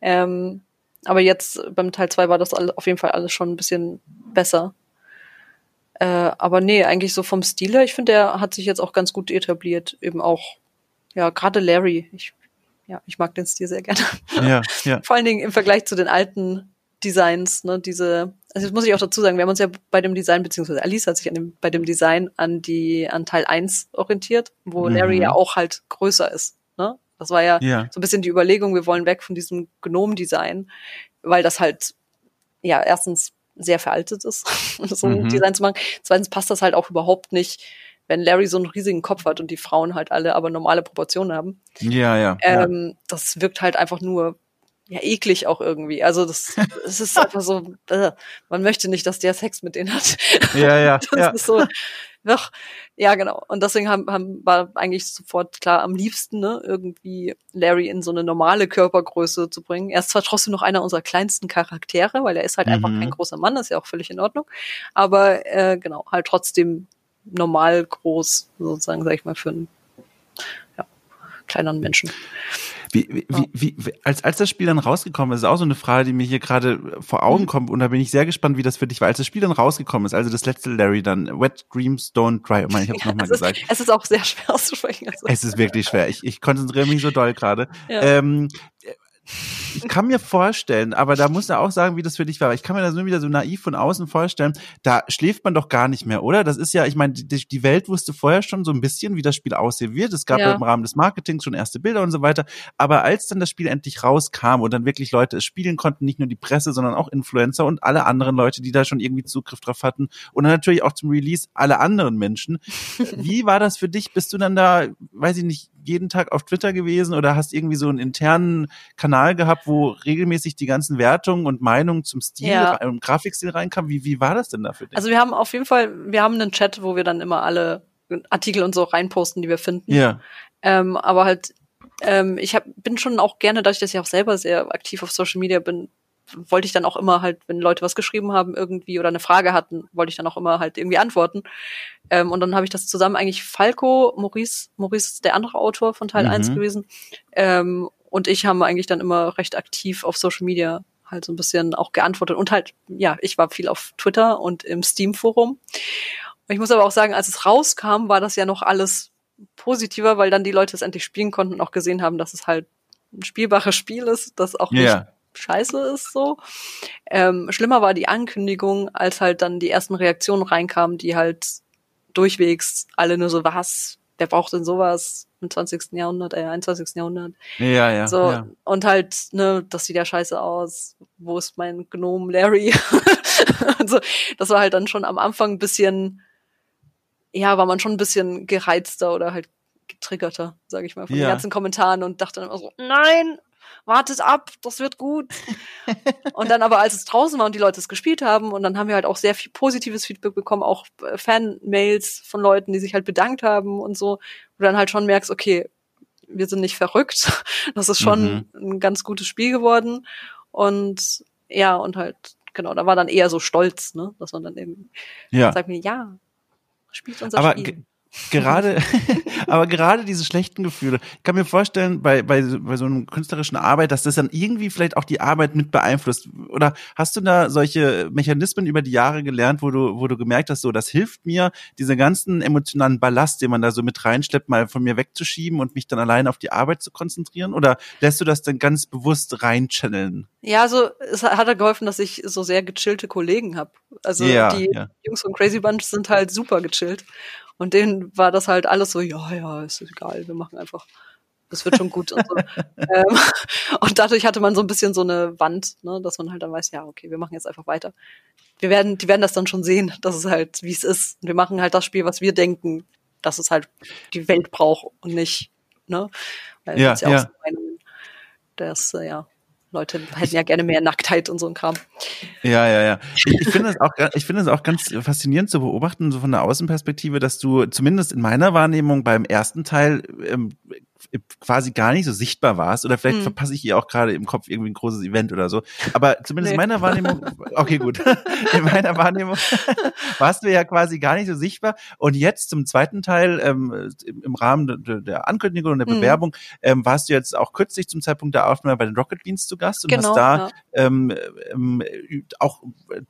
Speaker 2: Ähm, aber jetzt beim Teil 2 war das auf jeden Fall alles schon ein bisschen besser. Äh, aber nee, eigentlich so vom Stil her, ich finde, der hat sich jetzt auch ganz gut etabliert. Eben auch, ja, gerade Larry. Ich, ja, ich mag den Stil sehr gerne.
Speaker 1: Ja, ja. [LAUGHS]
Speaker 2: Vor allen Dingen im Vergleich zu den alten Designs, ne, diese, also das muss ich auch dazu sagen, wir haben uns ja bei dem Design, beziehungsweise Alice hat sich an dem, bei dem Design an die, an Teil 1 orientiert, wo mhm. Larry ja auch halt größer ist, ne? Das war ja, ja, so ein bisschen die Überlegung, wir wollen weg von diesem Gnome-Design, weil das halt, ja, erstens sehr veraltet ist, [LAUGHS] so ein mhm. Design zu machen. Zweitens passt das halt auch überhaupt nicht, wenn Larry so einen riesigen Kopf hat und die Frauen halt alle aber normale Proportionen haben.
Speaker 1: Ja, ja.
Speaker 2: Ähm, ja. Das wirkt halt einfach nur ja eklig auch irgendwie. Also das, [LAUGHS] das ist einfach so, äh, man möchte nicht, dass der Sex mit denen hat.
Speaker 1: Ja, ja. [LAUGHS]
Speaker 2: das
Speaker 1: ja.
Speaker 2: ist so, doch, ja genau. Und deswegen haben, haben, war eigentlich sofort klar am liebsten, ne, irgendwie Larry in so eine normale Körpergröße zu bringen. Er ist zwar trotzdem noch einer unserer kleinsten Charaktere, weil er ist halt mhm. einfach kein großer Mann, das ist ja auch völlig in Ordnung. Aber äh, genau, halt trotzdem normal groß, sozusagen, sag ich mal, für einen ja, kleineren Menschen.
Speaker 1: Wie, wie, ja. wie, als, als das Spiel dann rausgekommen ist, ist auch so eine Frage, die mir hier gerade vor Augen mhm. kommt und da bin ich sehr gespannt, wie das für dich war. Als das Spiel dann rausgekommen ist, also das letzte Larry dann, Wet Dreams Don't Cry, ich, mein, ich habe es nochmal gesagt.
Speaker 2: es ist auch sehr schwer auszusprechen.
Speaker 1: Also. Es ist wirklich schwer. Ich, ich konzentriere mich so doll gerade. Ja. Ähm, ich kann mir vorstellen, aber da muss er auch sagen, wie das für dich war. Ich kann mir das nur wieder so naiv von außen vorstellen. Da schläft man doch gar nicht mehr, oder? Das ist ja, ich meine, die, die Welt wusste vorher schon so ein bisschen, wie das Spiel aussehen wird. Es gab ja. im Rahmen des Marketings schon erste Bilder und so weiter. Aber als dann das Spiel endlich rauskam und dann wirklich Leute es spielen konnten, nicht nur die Presse, sondern auch Influencer und alle anderen Leute, die da schon irgendwie Zugriff drauf hatten und dann natürlich auch zum Release alle anderen Menschen. wie war das für dich? Bist du dann da, weiß ich nicht, jeden Tag auf Twitter gewesen oder hast irgendwie so einen internen Kanal gehabt, wo regelmäßig die ganzen Wertungen und Meinungen zum Stil, ja. und Grafikstil reinkamen? Wie, wie war das denn da für dich?
Speaker 2: Also wir haben auf jeden Fall, wir haben einen Chat, wo wir dann immer alle Artikel und so reinposten, die wir finden.
Speaker 1: Ja.
Speaker 2: Ähm, aber halt, ähm, ich hab, bin schon auch gerne, dass ich das ja auch selber sehr aktiv auf Social Media bin, wollte ich dann auch immer halt, wenn Leute was geschrieben haben irgendwie oder eine Frage hatten, wollte ich dann auch immer halt irgendwie antworten. Ähm, und dann habe ich das zusammen eigentlich Falco, Maurice, Maurice ist der andere Autor von Teil mhm. 1 gewesen. Ähm, und ich haben eigentlich dann immer recht aktiv auf Social Media halt so ein bisschen auch geantwortet. Und halt, ja, ich war viel auf Twitter und im Steam-Forum. Ich muss aber auch sagen, als es rauskam, war das ja noch alles positiver, weil dann die Leute es endlich spielen konnten und auch gesehen haben, dass es halt ein spielbares Spiel ist, das auch nicht yeah scheiße ist so. Ähm, schlimmer war die Ankündigung, als halt dann die ersten Reaktionen reinkamen, die halt durchwegs alle nur so, was, wer braucht denn sowas im 20. Jahrhundert, äh, 21. Jahrhundert.
Speaker 1: Ja, ja.
Speaker 2: So,
Speaker 1: ja.
Speaker 2: und halt, ne, das sieht ja scheiße aus. Wo ist mein Gnome Larry? [LAUGHS] also, das war halt dann schon am Anfang ein bisschen, ja, war man schon ein bisschen gereizter oder halt getriggerter, sage ich mal, von ja. den ganzen Kommentaren und dachte dann immer so, nein, wartet ab, das wird gut. und dann aber, als es draußen war und die Leute es gespielt haben, und dann haben wir halt auch sehr viel positives Feedback bekommen, auch äh, Fan-Mails von Leuten, die sich halt bedankt haben und so, wo du dann halt schon merkst, okay, wir sind nicht verrückt. [LAUGHS] Das ist schon mhm. ein ganz gutes Spiel geworden. Und ja, und halt, genau, da war dann eher so stolz, ne, dass man dann eben
Speaker 1: ja.
Speaker 2: sagt mir, ja, spielt unser
Speaker 1: aber
Speaker 2: Spiel
Speaker 1: gerade, [LAUGHS] aber gerade diese schlechten Gefühle, ich kann mir vorstellen, bei, bei, bei so einer künstlerischen Arbeit, dass das dann irgendwie vielleicht auch die Arbeit mit beeinflusst. Oder hast du da solche Mechanismen über die Jahre gelernt, wo du, wo du gemerkt hast, so, das hilft mir, diese ganzen emotionalen Ballast, den man da so mit reinschleppt, mal von mir wegzuschieben und mich dann allein auf die Arbeit zu konzentrieren? Oder lässt du das dann ganz bewusst reinchanneln?
Speaker 2: Ja, also es hat ja geholfen, dass ich so sehr gechillte Kollegen habe. Also ja, die ja. Jungs von Crazy Bunch sind halt super gechillt. Und denen war das halt alles so, ja, ja, ist egal, wir machen einfach, das wird schon gut und so. [LAUGHS] ähm, und dadurch hatte man so ein bisschen so eine Wand, ne, dass man halt dann weiß, ja, okay, wir machen jetzt einfach weiter. Wir werden, die werden das dann schon sehen, dass es halt, wie es ist. Und wir machen halt das Spiel, was wir denken, dass es halt die Welt braucht und nicht, ne? Weil
Speaker 1: ja, ja, ja. So
Speaker 2: Meinungen, das, äh, ja, Leute hätten ja gerne mehr Nacktheit und so ein Kram.
Speaker 1: Ja, ja, ja. Ich, finde es auch, ich finde es auch ganz faszinierend zu beobachten, so von der Außenperspektive, dass du zumindest in meiner Wahrnehmung beim ersten Teil ähm, quasi gar nicht so sichtbar warst. Oder vielleicht hm. verpasse ich hier auch gerade im Kopf irgendwie ein großes Event oder so. Aber zumindest nee. in meiner Wahrnehmung, okay, gut. [LAUGHS] In meiner Wahrnehmung [LAUGHS] warst du ja quasi gar nicht so sichtbar. Und jetzt zum zweiten Teil, ähm, im Rahmen der Ankündigung und der hm. Bewerbung, ähm, warst du jetzt auch kürzlich zum Zeitpunkt der Aufnahme bei den Rocket Beans zu Gast und genau, hast da ja. ähm, ähm, auch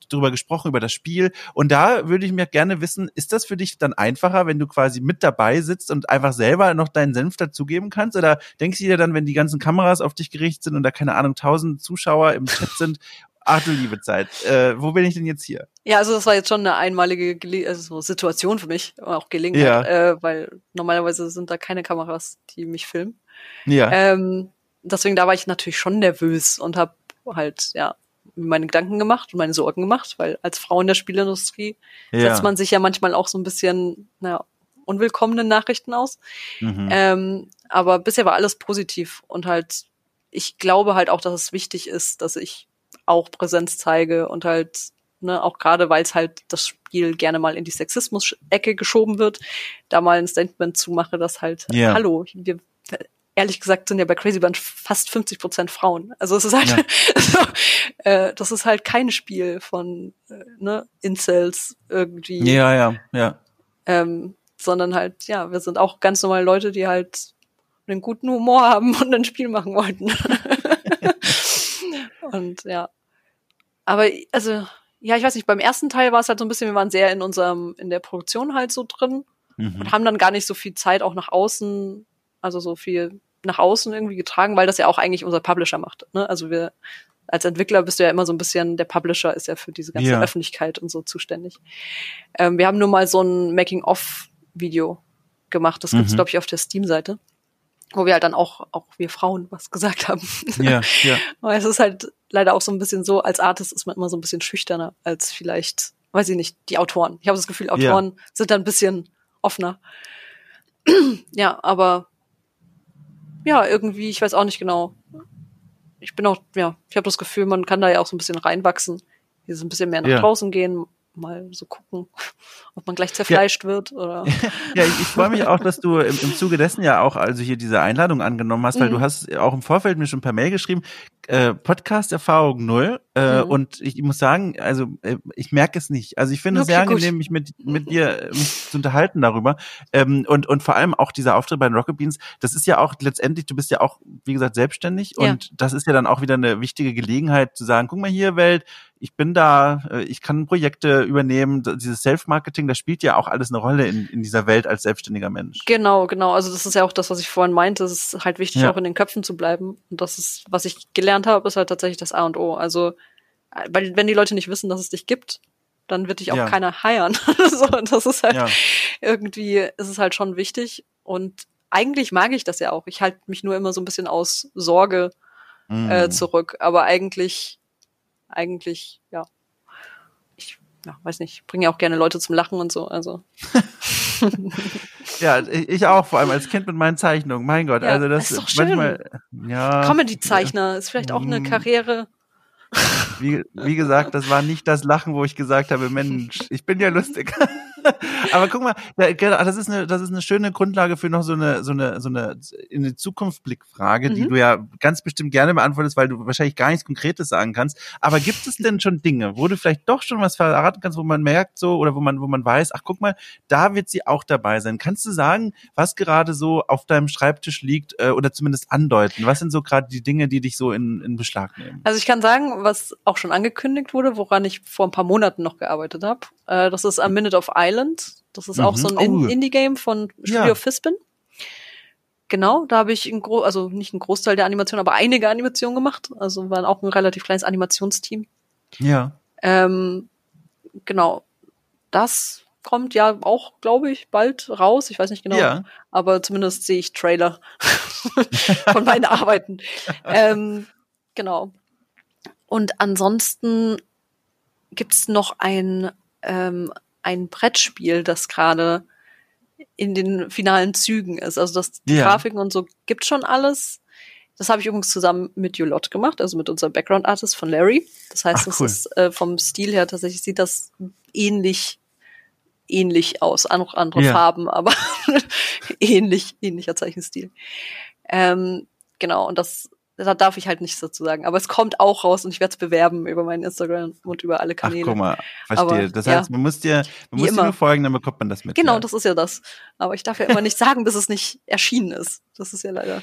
Speaker 1: drüber gesprochen, über das Spiel. Und da würde ich mir gerne wissen, ist das für dich dann einfacher, wenn du quasi mit dabei sitzt und einfach selber noch deinen Senf dazugeben kannst? Oder denkst du dir dann, wenn die ganzen Kameras auf dich gerichtet sind und da keine Ahnung, tausend Zuschauer im Chat sind, [LAUGHS] ach du liebe Zeit, äh, wo bin ich denn jetzt hier?
Speaker 2: Ja, also das war jetzt schon eine einmalige Gele also Situation für mich, auch Gelegenheit, ja. äh, weil normalerweise sind da keine Kameras, die mich filmen. Ja. Ähm, deswegen da war ich natürlich schon nervös und habe halt ja meine Gedanken gemacht und meine Sorgen gemacht, weil als Frau in der Spielindustrie ja. setzt man sich ja manchmal auch so ein bisschen, naja, unwillkommenen Nachrichten aus. Mhm. Ähm, aber bisher war alles positiv und halt, ich glaube halt auch, dass es wichtig ist, dass ich auch Präsenz zeige und halt, ne, auch gerade weil es halt das Spiel gerne mal in die Sexismus-Ecke geschoben wird, da mal ein Statement zu mache, dass halt, yeah. hallo, wir ehrlich gesagt sind ja bei Crazy Bunch fast 50 Prozent Frauen. Also es ist halt, ja. [LAUGHS] also, äh, das ist halt kein Spiel von äh, ne, Incels irgendwie.
Speaker 1: Ja, ja, ja.
Speaker 2: Ähm, sondern halt, ja, wir sind auch ganz normale Leute, die halt einen guten Humor haben und ein Spiel machen wollten. [LAUGHS] und ja. Aber also, ja, ich weiß nicht, beim ersten Teil war es halt so ein bisschen, wir waren sehr in unserem, in der Produktion halt so drin mhm. und haben dann gar nicht so viel Zeit auch nach außen, also so viel nach außen irgendwie getragen, weil das ja auch eigentlich unser Publisher macht. Ne? Also wir als Entwickler bist du ja immer so ein bisschen, der Publisher ist ja für diese ganze ja. Öffentlichkeit und so zuständig. Ähm, wir haben nur mal so ein Making-of Video gemacht. Das gibt's, mhm. glaube ich, auf der Steam-Seite. Wo wir halt dann auch, auch wir Frauen was gesagt haben.
Speaker 1: Ja, ja. [LAUGHS]
Speaker 2: Aber es ist halt leider auch so ein bisschen so, als Artist ist man immer so ein bisschen schüchterner als vielleicht, weiß ich nicht, die Autoren. Ich habe das Gefühl, Autoren ja. sind da ein bisschen offener. [CLEARS THROAT] ja, aber ja, irgendwie, ich weiß auch nicht genau. Ich bin auch, ja, ich habe das Gefühl, man kann da ja auch so ein bisschen reinwachsen. Hier so ein bisschen mehr nach ja. draußen gehen, mal so gucken, [LAUGHS] ob man gleich zerfleischt ja. wird oder. [LAUGHS]
Speaker 1: ja, ich, ich freue mich auch, dass du im, im Zuge dessen ja auch also hier diese Einladung angenommen hast, weil mhm. du hast auch im Vorfeld mir schon per Mail geschrieben, äh, Podcast-Erfahrung null. Äh, mhm. Und ich, muss sagen, also äh, ich merke es nicht. Also ich finde okay, es sehr angenehm, mich mit, mit dir mich zu unterhalten darüber. Ähm, und, und vor allem auch dieser Auftritt bei den Rocket Beans, das ist ja auch letztendlich, du bist ja auch, wie gesagt, selbstständig. Ja. Und das ist ja dann auch wieder eine wichtige Gelegenheit zu sagen, guck mal hier, Welt, ich bin da, äh, ich kann Projekte übernehmen. Dieses Self-Marketing, das spielt ja auch alles eine Rolle in, in dieser Welt als selbstständiger Mensch.
Speaker 2: Genau, genau. Also das ist ja auch das, was ich vorhin meinte. Es ist halt wichtig, ja. auch in den Köpfen zu bleiben. Und das ist, was ich gelernt habe, ist halt tatsächlich das A und O. Also, weil wenn die Leute nicht wissen, dass es dich gibt, dann wird dich auch ja. keiner heiern. [LAUGHS] so, das ist halt ja. irgendwie, ist es halt schon wichtig. Und eigentlich mag ich das ja auch. Ich halte mich nur immer so ein bisschen aus Sorge mm. äh, zurück. Aber eigentlich eigentlich, ja, ich ja, weiß nicht, bringe ja auch gerne Leute zum Lachen und so, also. [LAUGHS] [LAUGHS]
Speaker 1: ja, ich auch, vor allem als Kind mit meinen Zeichnungen. Mein Gott, ja, also das ist doch schön. manchmal, ja.
Speaker 2: Comedy-Zeichner ist vielleicht auch eine mm. Karriere.
Speaker 1: Wie, wie gesagt, das war nicht das Lachen, wo ich gesagt habe, Mensch, ich bin ja lustig. [LAUGHS] Aber guck mal, das ist eine, das ist eine schöne Grundlage für noch so eine, so eine, so eine in die Zukunft Blickfrage, mhm. die du ja ganz bestimmt gerne beantwortest, weil du wahrscheinlich gar nichts Konkretes sagen kannst. Aber gibt es denn schon Dinge, wo du vielleicht doch schon was verraten kannst, wo man merkt so oder wo man, wo man weiß, ach guck mal, da wird sie auch dabei sein. Kannst du sagen, was gerade so auf deinem Schreibtisch liegt äh, oder zumindest andeuten? Was sind so gerade die Dinge, die dich so in, in Beschlag nehmen?
Speaker 2: Also ich kann sagen, was auch schon angekündigt wurde, woran ich vor ein paar Monaten noch gearbeitet habe. Äh, das ist A Minute of Island. Das ist mhm. auch so ein oh. Indie-Game von Studio ja. Fispin. Genau, da habe ich ein Gro also nicht ein Großteil der Animation, aber einige Animationen gemacht. Also waren auch ein relativ kleines Animationsteam.
Speaker 1: Ja.
Speaker 2: Ähm, genau. Das kommt ja auch, glaube ich, bald raus. Ich weiß nicht genau. Ja. Aber zumindest sehe ich Trailer [LAUGHS] von meinen Arbeiten. Ähm, genau. Und ansonsten gibt's noch ein, ähm, ein Brettspiel, das gerade in den finalen Zügen ist. Also das die ja. Grafiken und so gibt schon alles. Das habe ich übrigens zusammen mit Julot gemacht, also mit unserem Background Artist von Larry. Das heißt, Ach, cool. das ist äh, vom Stil her tatsächlich sieht das ähnlich ähnlich aus, auch andere ja. Farben, aber [LAUGHS] ähnlich ähnlicher Zeichenstil. Ähm, genau und das da darf ich halt nichts dazu sagen. Aber es kommt auch raus und ich werde es bewerben über meinen Instagram und über alle Kanäle.
Speaker 1: Ach, guck mal, verstehe. Aber, das heißt, ja, man muss dir, man muss dir nur folgen, dann bekommt man das mit.
Speaker 2: Genau, ja. das ist ja das. Aber ich darf ja immer nicht [LAUGHS] sagen, bis es nicht erschienen ist. Das ist ja leider ein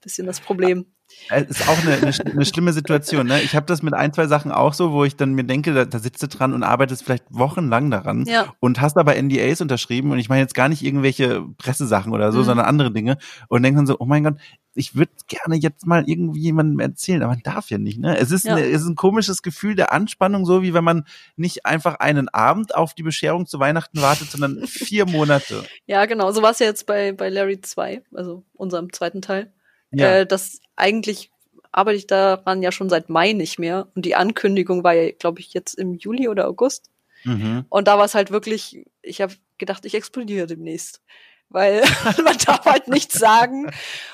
Speaker 2: bisschen das Problem.
Speaker 1: Es ist auch eine, eine, eine schlimme Situation. Ne? Ich habe das mit ein, zwei Sachen auch so, wo ich dann mir denke, da, da sitzt du dran und arbeitest vielleicht wochenlang daran ja. und hast aber NDAs unterschrieben und ich meine jetzt gar nicht irgendwelche Pressesachen oder so, mhm. sondern andere Dinge und denke dann so, oh mein Gott, ich würde gerne jetzt mal irgendwie jemandem erzählen, aber man darf ja nicht. Ne? Es, ist ja. Eine, es ist ein komisches Gefühl der Anspannung, so wie wenn man nicht einfach einen Abend auf die Bescherung zu Weihnachten wartet, sondern vier Monate.
Speaker 2: Ja, genau. So war es ja jetzt bei, bei Larry 2, also unserem zweiten Teil. Ja. Äh, das eigentlich arbeite ich daran ja schon seit Mai nicht mehr. Und die Ankündigung war ja, glaube ich, jetzt im Juli oder August. Mhm. Und da war es halt wirklich, ich habe gedacht, ich explodiere demnächst. Weil [LAUGHS] man darf halt nichts sagen.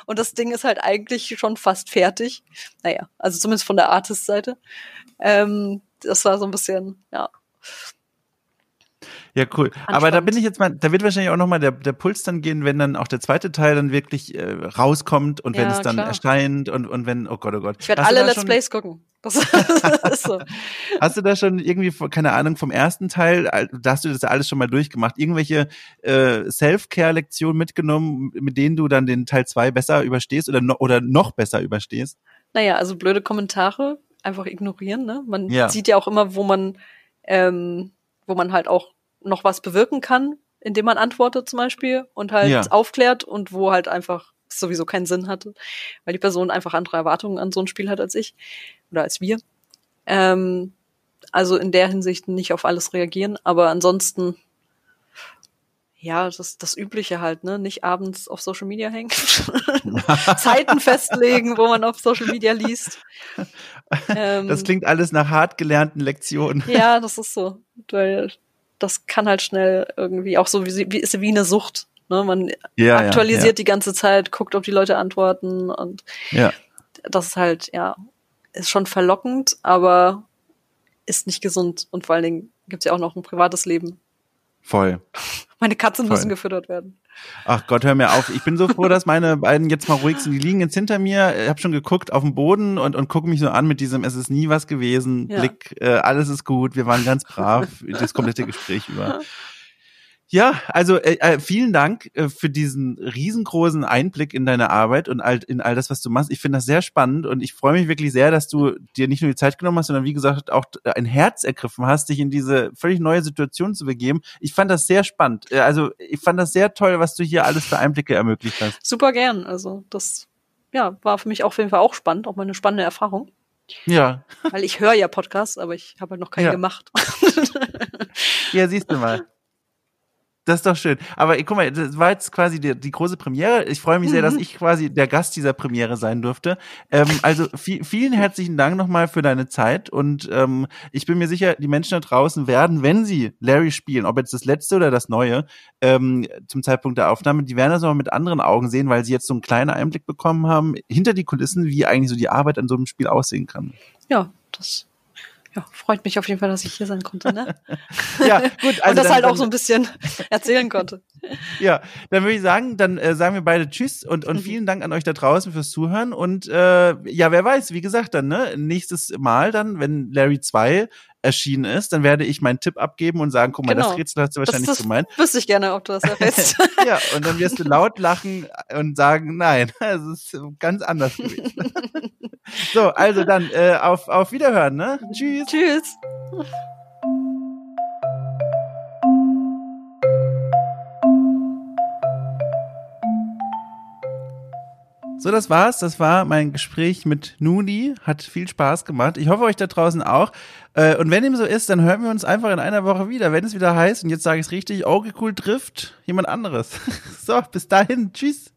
Speaker 2: Und das Ding ist halt eigentlich schon fast fertig. Naja, also zumindest von der Artist-Seite. Ähm, das war so ein bisschen, ja,
Speaker 1: ja, cool. Aber da bin ich jetzt mal, da wird wahrscheinlich auch nochmal der, der Puls dann gehen, wenn dann auch der zweite Teil dann wirklich äh, rauskommt und ja, wenn es dann klar. erscheint und, und wenn, oh Gott, oh Gott.
Speaker 2: Ich werde alle Let's Plays gucken. Das ist
Speaker 1: so. [LAUGHS] Hast du da schon irgendwie, keine Ahnung, vom ersten Teil, da hast du das ja alles schon mal durchgemacht, irgendwelche äh, Self-Care-Lektionen mitgenommen, mit denen du dann den Teil zwei besser überstehst oder, no, oder noch besser überstehst?
Speaker 2: Naja, also blöde Kommentare einfach ignorieren, ne? Man ja. sieht ja auch immer, wo man, ähm, wo man halt auch noch was bewirken kann, indem man antwortet zum Beispiel und halt ja. aufklärt und wo halt einfach sowieso keinen Sinn hatte, weil die Person einfach andere Erwartungen an so ein Spiel hat als ich oder als wir. Ähm, also in der Hinsicht nicht auf alles reagieren, aber ansonsten ja, das das übliche halt, ne, nicht abends auf Social Media hängen, [LAUGHS] Zeiten festlegen, wo man auf Social Media liest.
Speaker 1: Ähm, das klingt alles nach hart gelernten Lektionen.
Speaker 2: Ja, das ist so, weil das kann halt schnell irgendwie auch so wie, wie ist wie eine Sucht. Ne? Man ja, aktualisiert ja, ja. die ganze Zeit, guckt, ob die Leute antworten und ja. das ist halt, ja, ist schon verlockend, aber ist nicht gesund und vor allen Dingen gibt's ja auch noch ein privates Leben.
Speaker 1: Voll.
Speaker 2: Meine Katzen Voll. müssen gefüttert werden.
Speaker 1: Ach Gott, hör mir auf. Ich bin so froh, dass meine beiden jetzt mal ruhig sind. Die liegen jetzt hinter mir. Ich habe schon geguckt auf den Boden und, und gucke mich so an mit diesem Es ist nie was gewesen. Ja. Blick, äh, alles ist gut. Wir waren ganz brav [LAUGHS] das komplette Gespräch über. Ja, also äh, äh, vielen Dank äh, für diesen riesengroßen Einblick in deine Arbeit und all, in all das, was du machst. Ich finde das sehr spannend und ich freue mich wirklich sehr, dass du dir nicht nur die Zeit genommen hast, sondern wie gesagt auch ein Herz ergriffen hast, dich in diese völlig neue Situation zu begeben. Ich fand das sehr spannend. Äh, also ich fand das sehr toll, was du hier alles für Einblicke ermöglicht hast.
Speaker 2: Super gern. Also das ja war für mich auf jeden Fall auch spannend, auch mal eine spannende Erfahrung.
Speaker 1: Ja.
Speaker 2: Weil ich höre ja Podcasts, aber ich habe halt noch keinen ja. gemacht.
Speaker 1: ja, siehst du mal. Das ist doch schön. Aber guck mal, das war jetzt quasi die, die große Premiere. Ich freue mich sehr, dass mhm. ich quasi der Gast dieser Premiere sein durfte. Ähm, also viel, vielen herzlichen Dank nochmal für deine Zeit und ähm, ich bin mir sicher, die Menschen da draußen werden, wenn sie Larry spielen, ob jetzt das letzte oder das neue, ähm, zum Zeitpunkt der Aufnahme, die werden das nochmal mit anderen Augen sehen, weil sie jetzt so einen kleinen Einblick bekommen haben hinter die Kulissen, wie eigentlich so die Arbeit an so einem Spiel aussehen kann.
Speaker 2: Ja, das ja, freut mich auf jeden Fall, dass ich hier sein konnte, ne? [LAUGHS]
Speaker 1: ja, gut. [LAUGHS]
Speaker 2: Also Und das dann, halt auch so ein bisschen [LAUGHS] erzählen konnte.
Speaker 1: Ja, dann würde ich sagen, dann äh, sagen wir beide Tschüss und, und mhm. vielen Dank an euch da draußen fürs Zuhören. Und äh, ja, wer weiß, wie gesagt, dann, ne, nächstes Mal dann, wenn Larry 2 erschienen ist, dann werde ich meinen Tipp abgeben und sagen, guck mal, genau. das Rätsel hast du wahrscheinlich das, das gemeint.
Speaker 2: Wüsste ich gerne, ob du das erfährst.
Speaker 1: ja, und dann wirst du laut lachen und sagen, nein, es ist ganz anders gewesen. So, also dann äh, auf, auf Wiederhören, ne? Tschüss.
Speaker 2: Tschüss.
Speaker 1: So, das war's. Das war mein Gespräch mit Nuni. Hat viel Spaß gemacht. Ich hoffe euch da draußen auch. Äh, und wenn dem so ist, dann hören wir uns einfach in einer Woche wieder, wenn es wieder heißt, und jetzt sage ich es richtig, Auge cool trifft jemand anderes. [LAUGHS] So, bis dahin. Tschüss.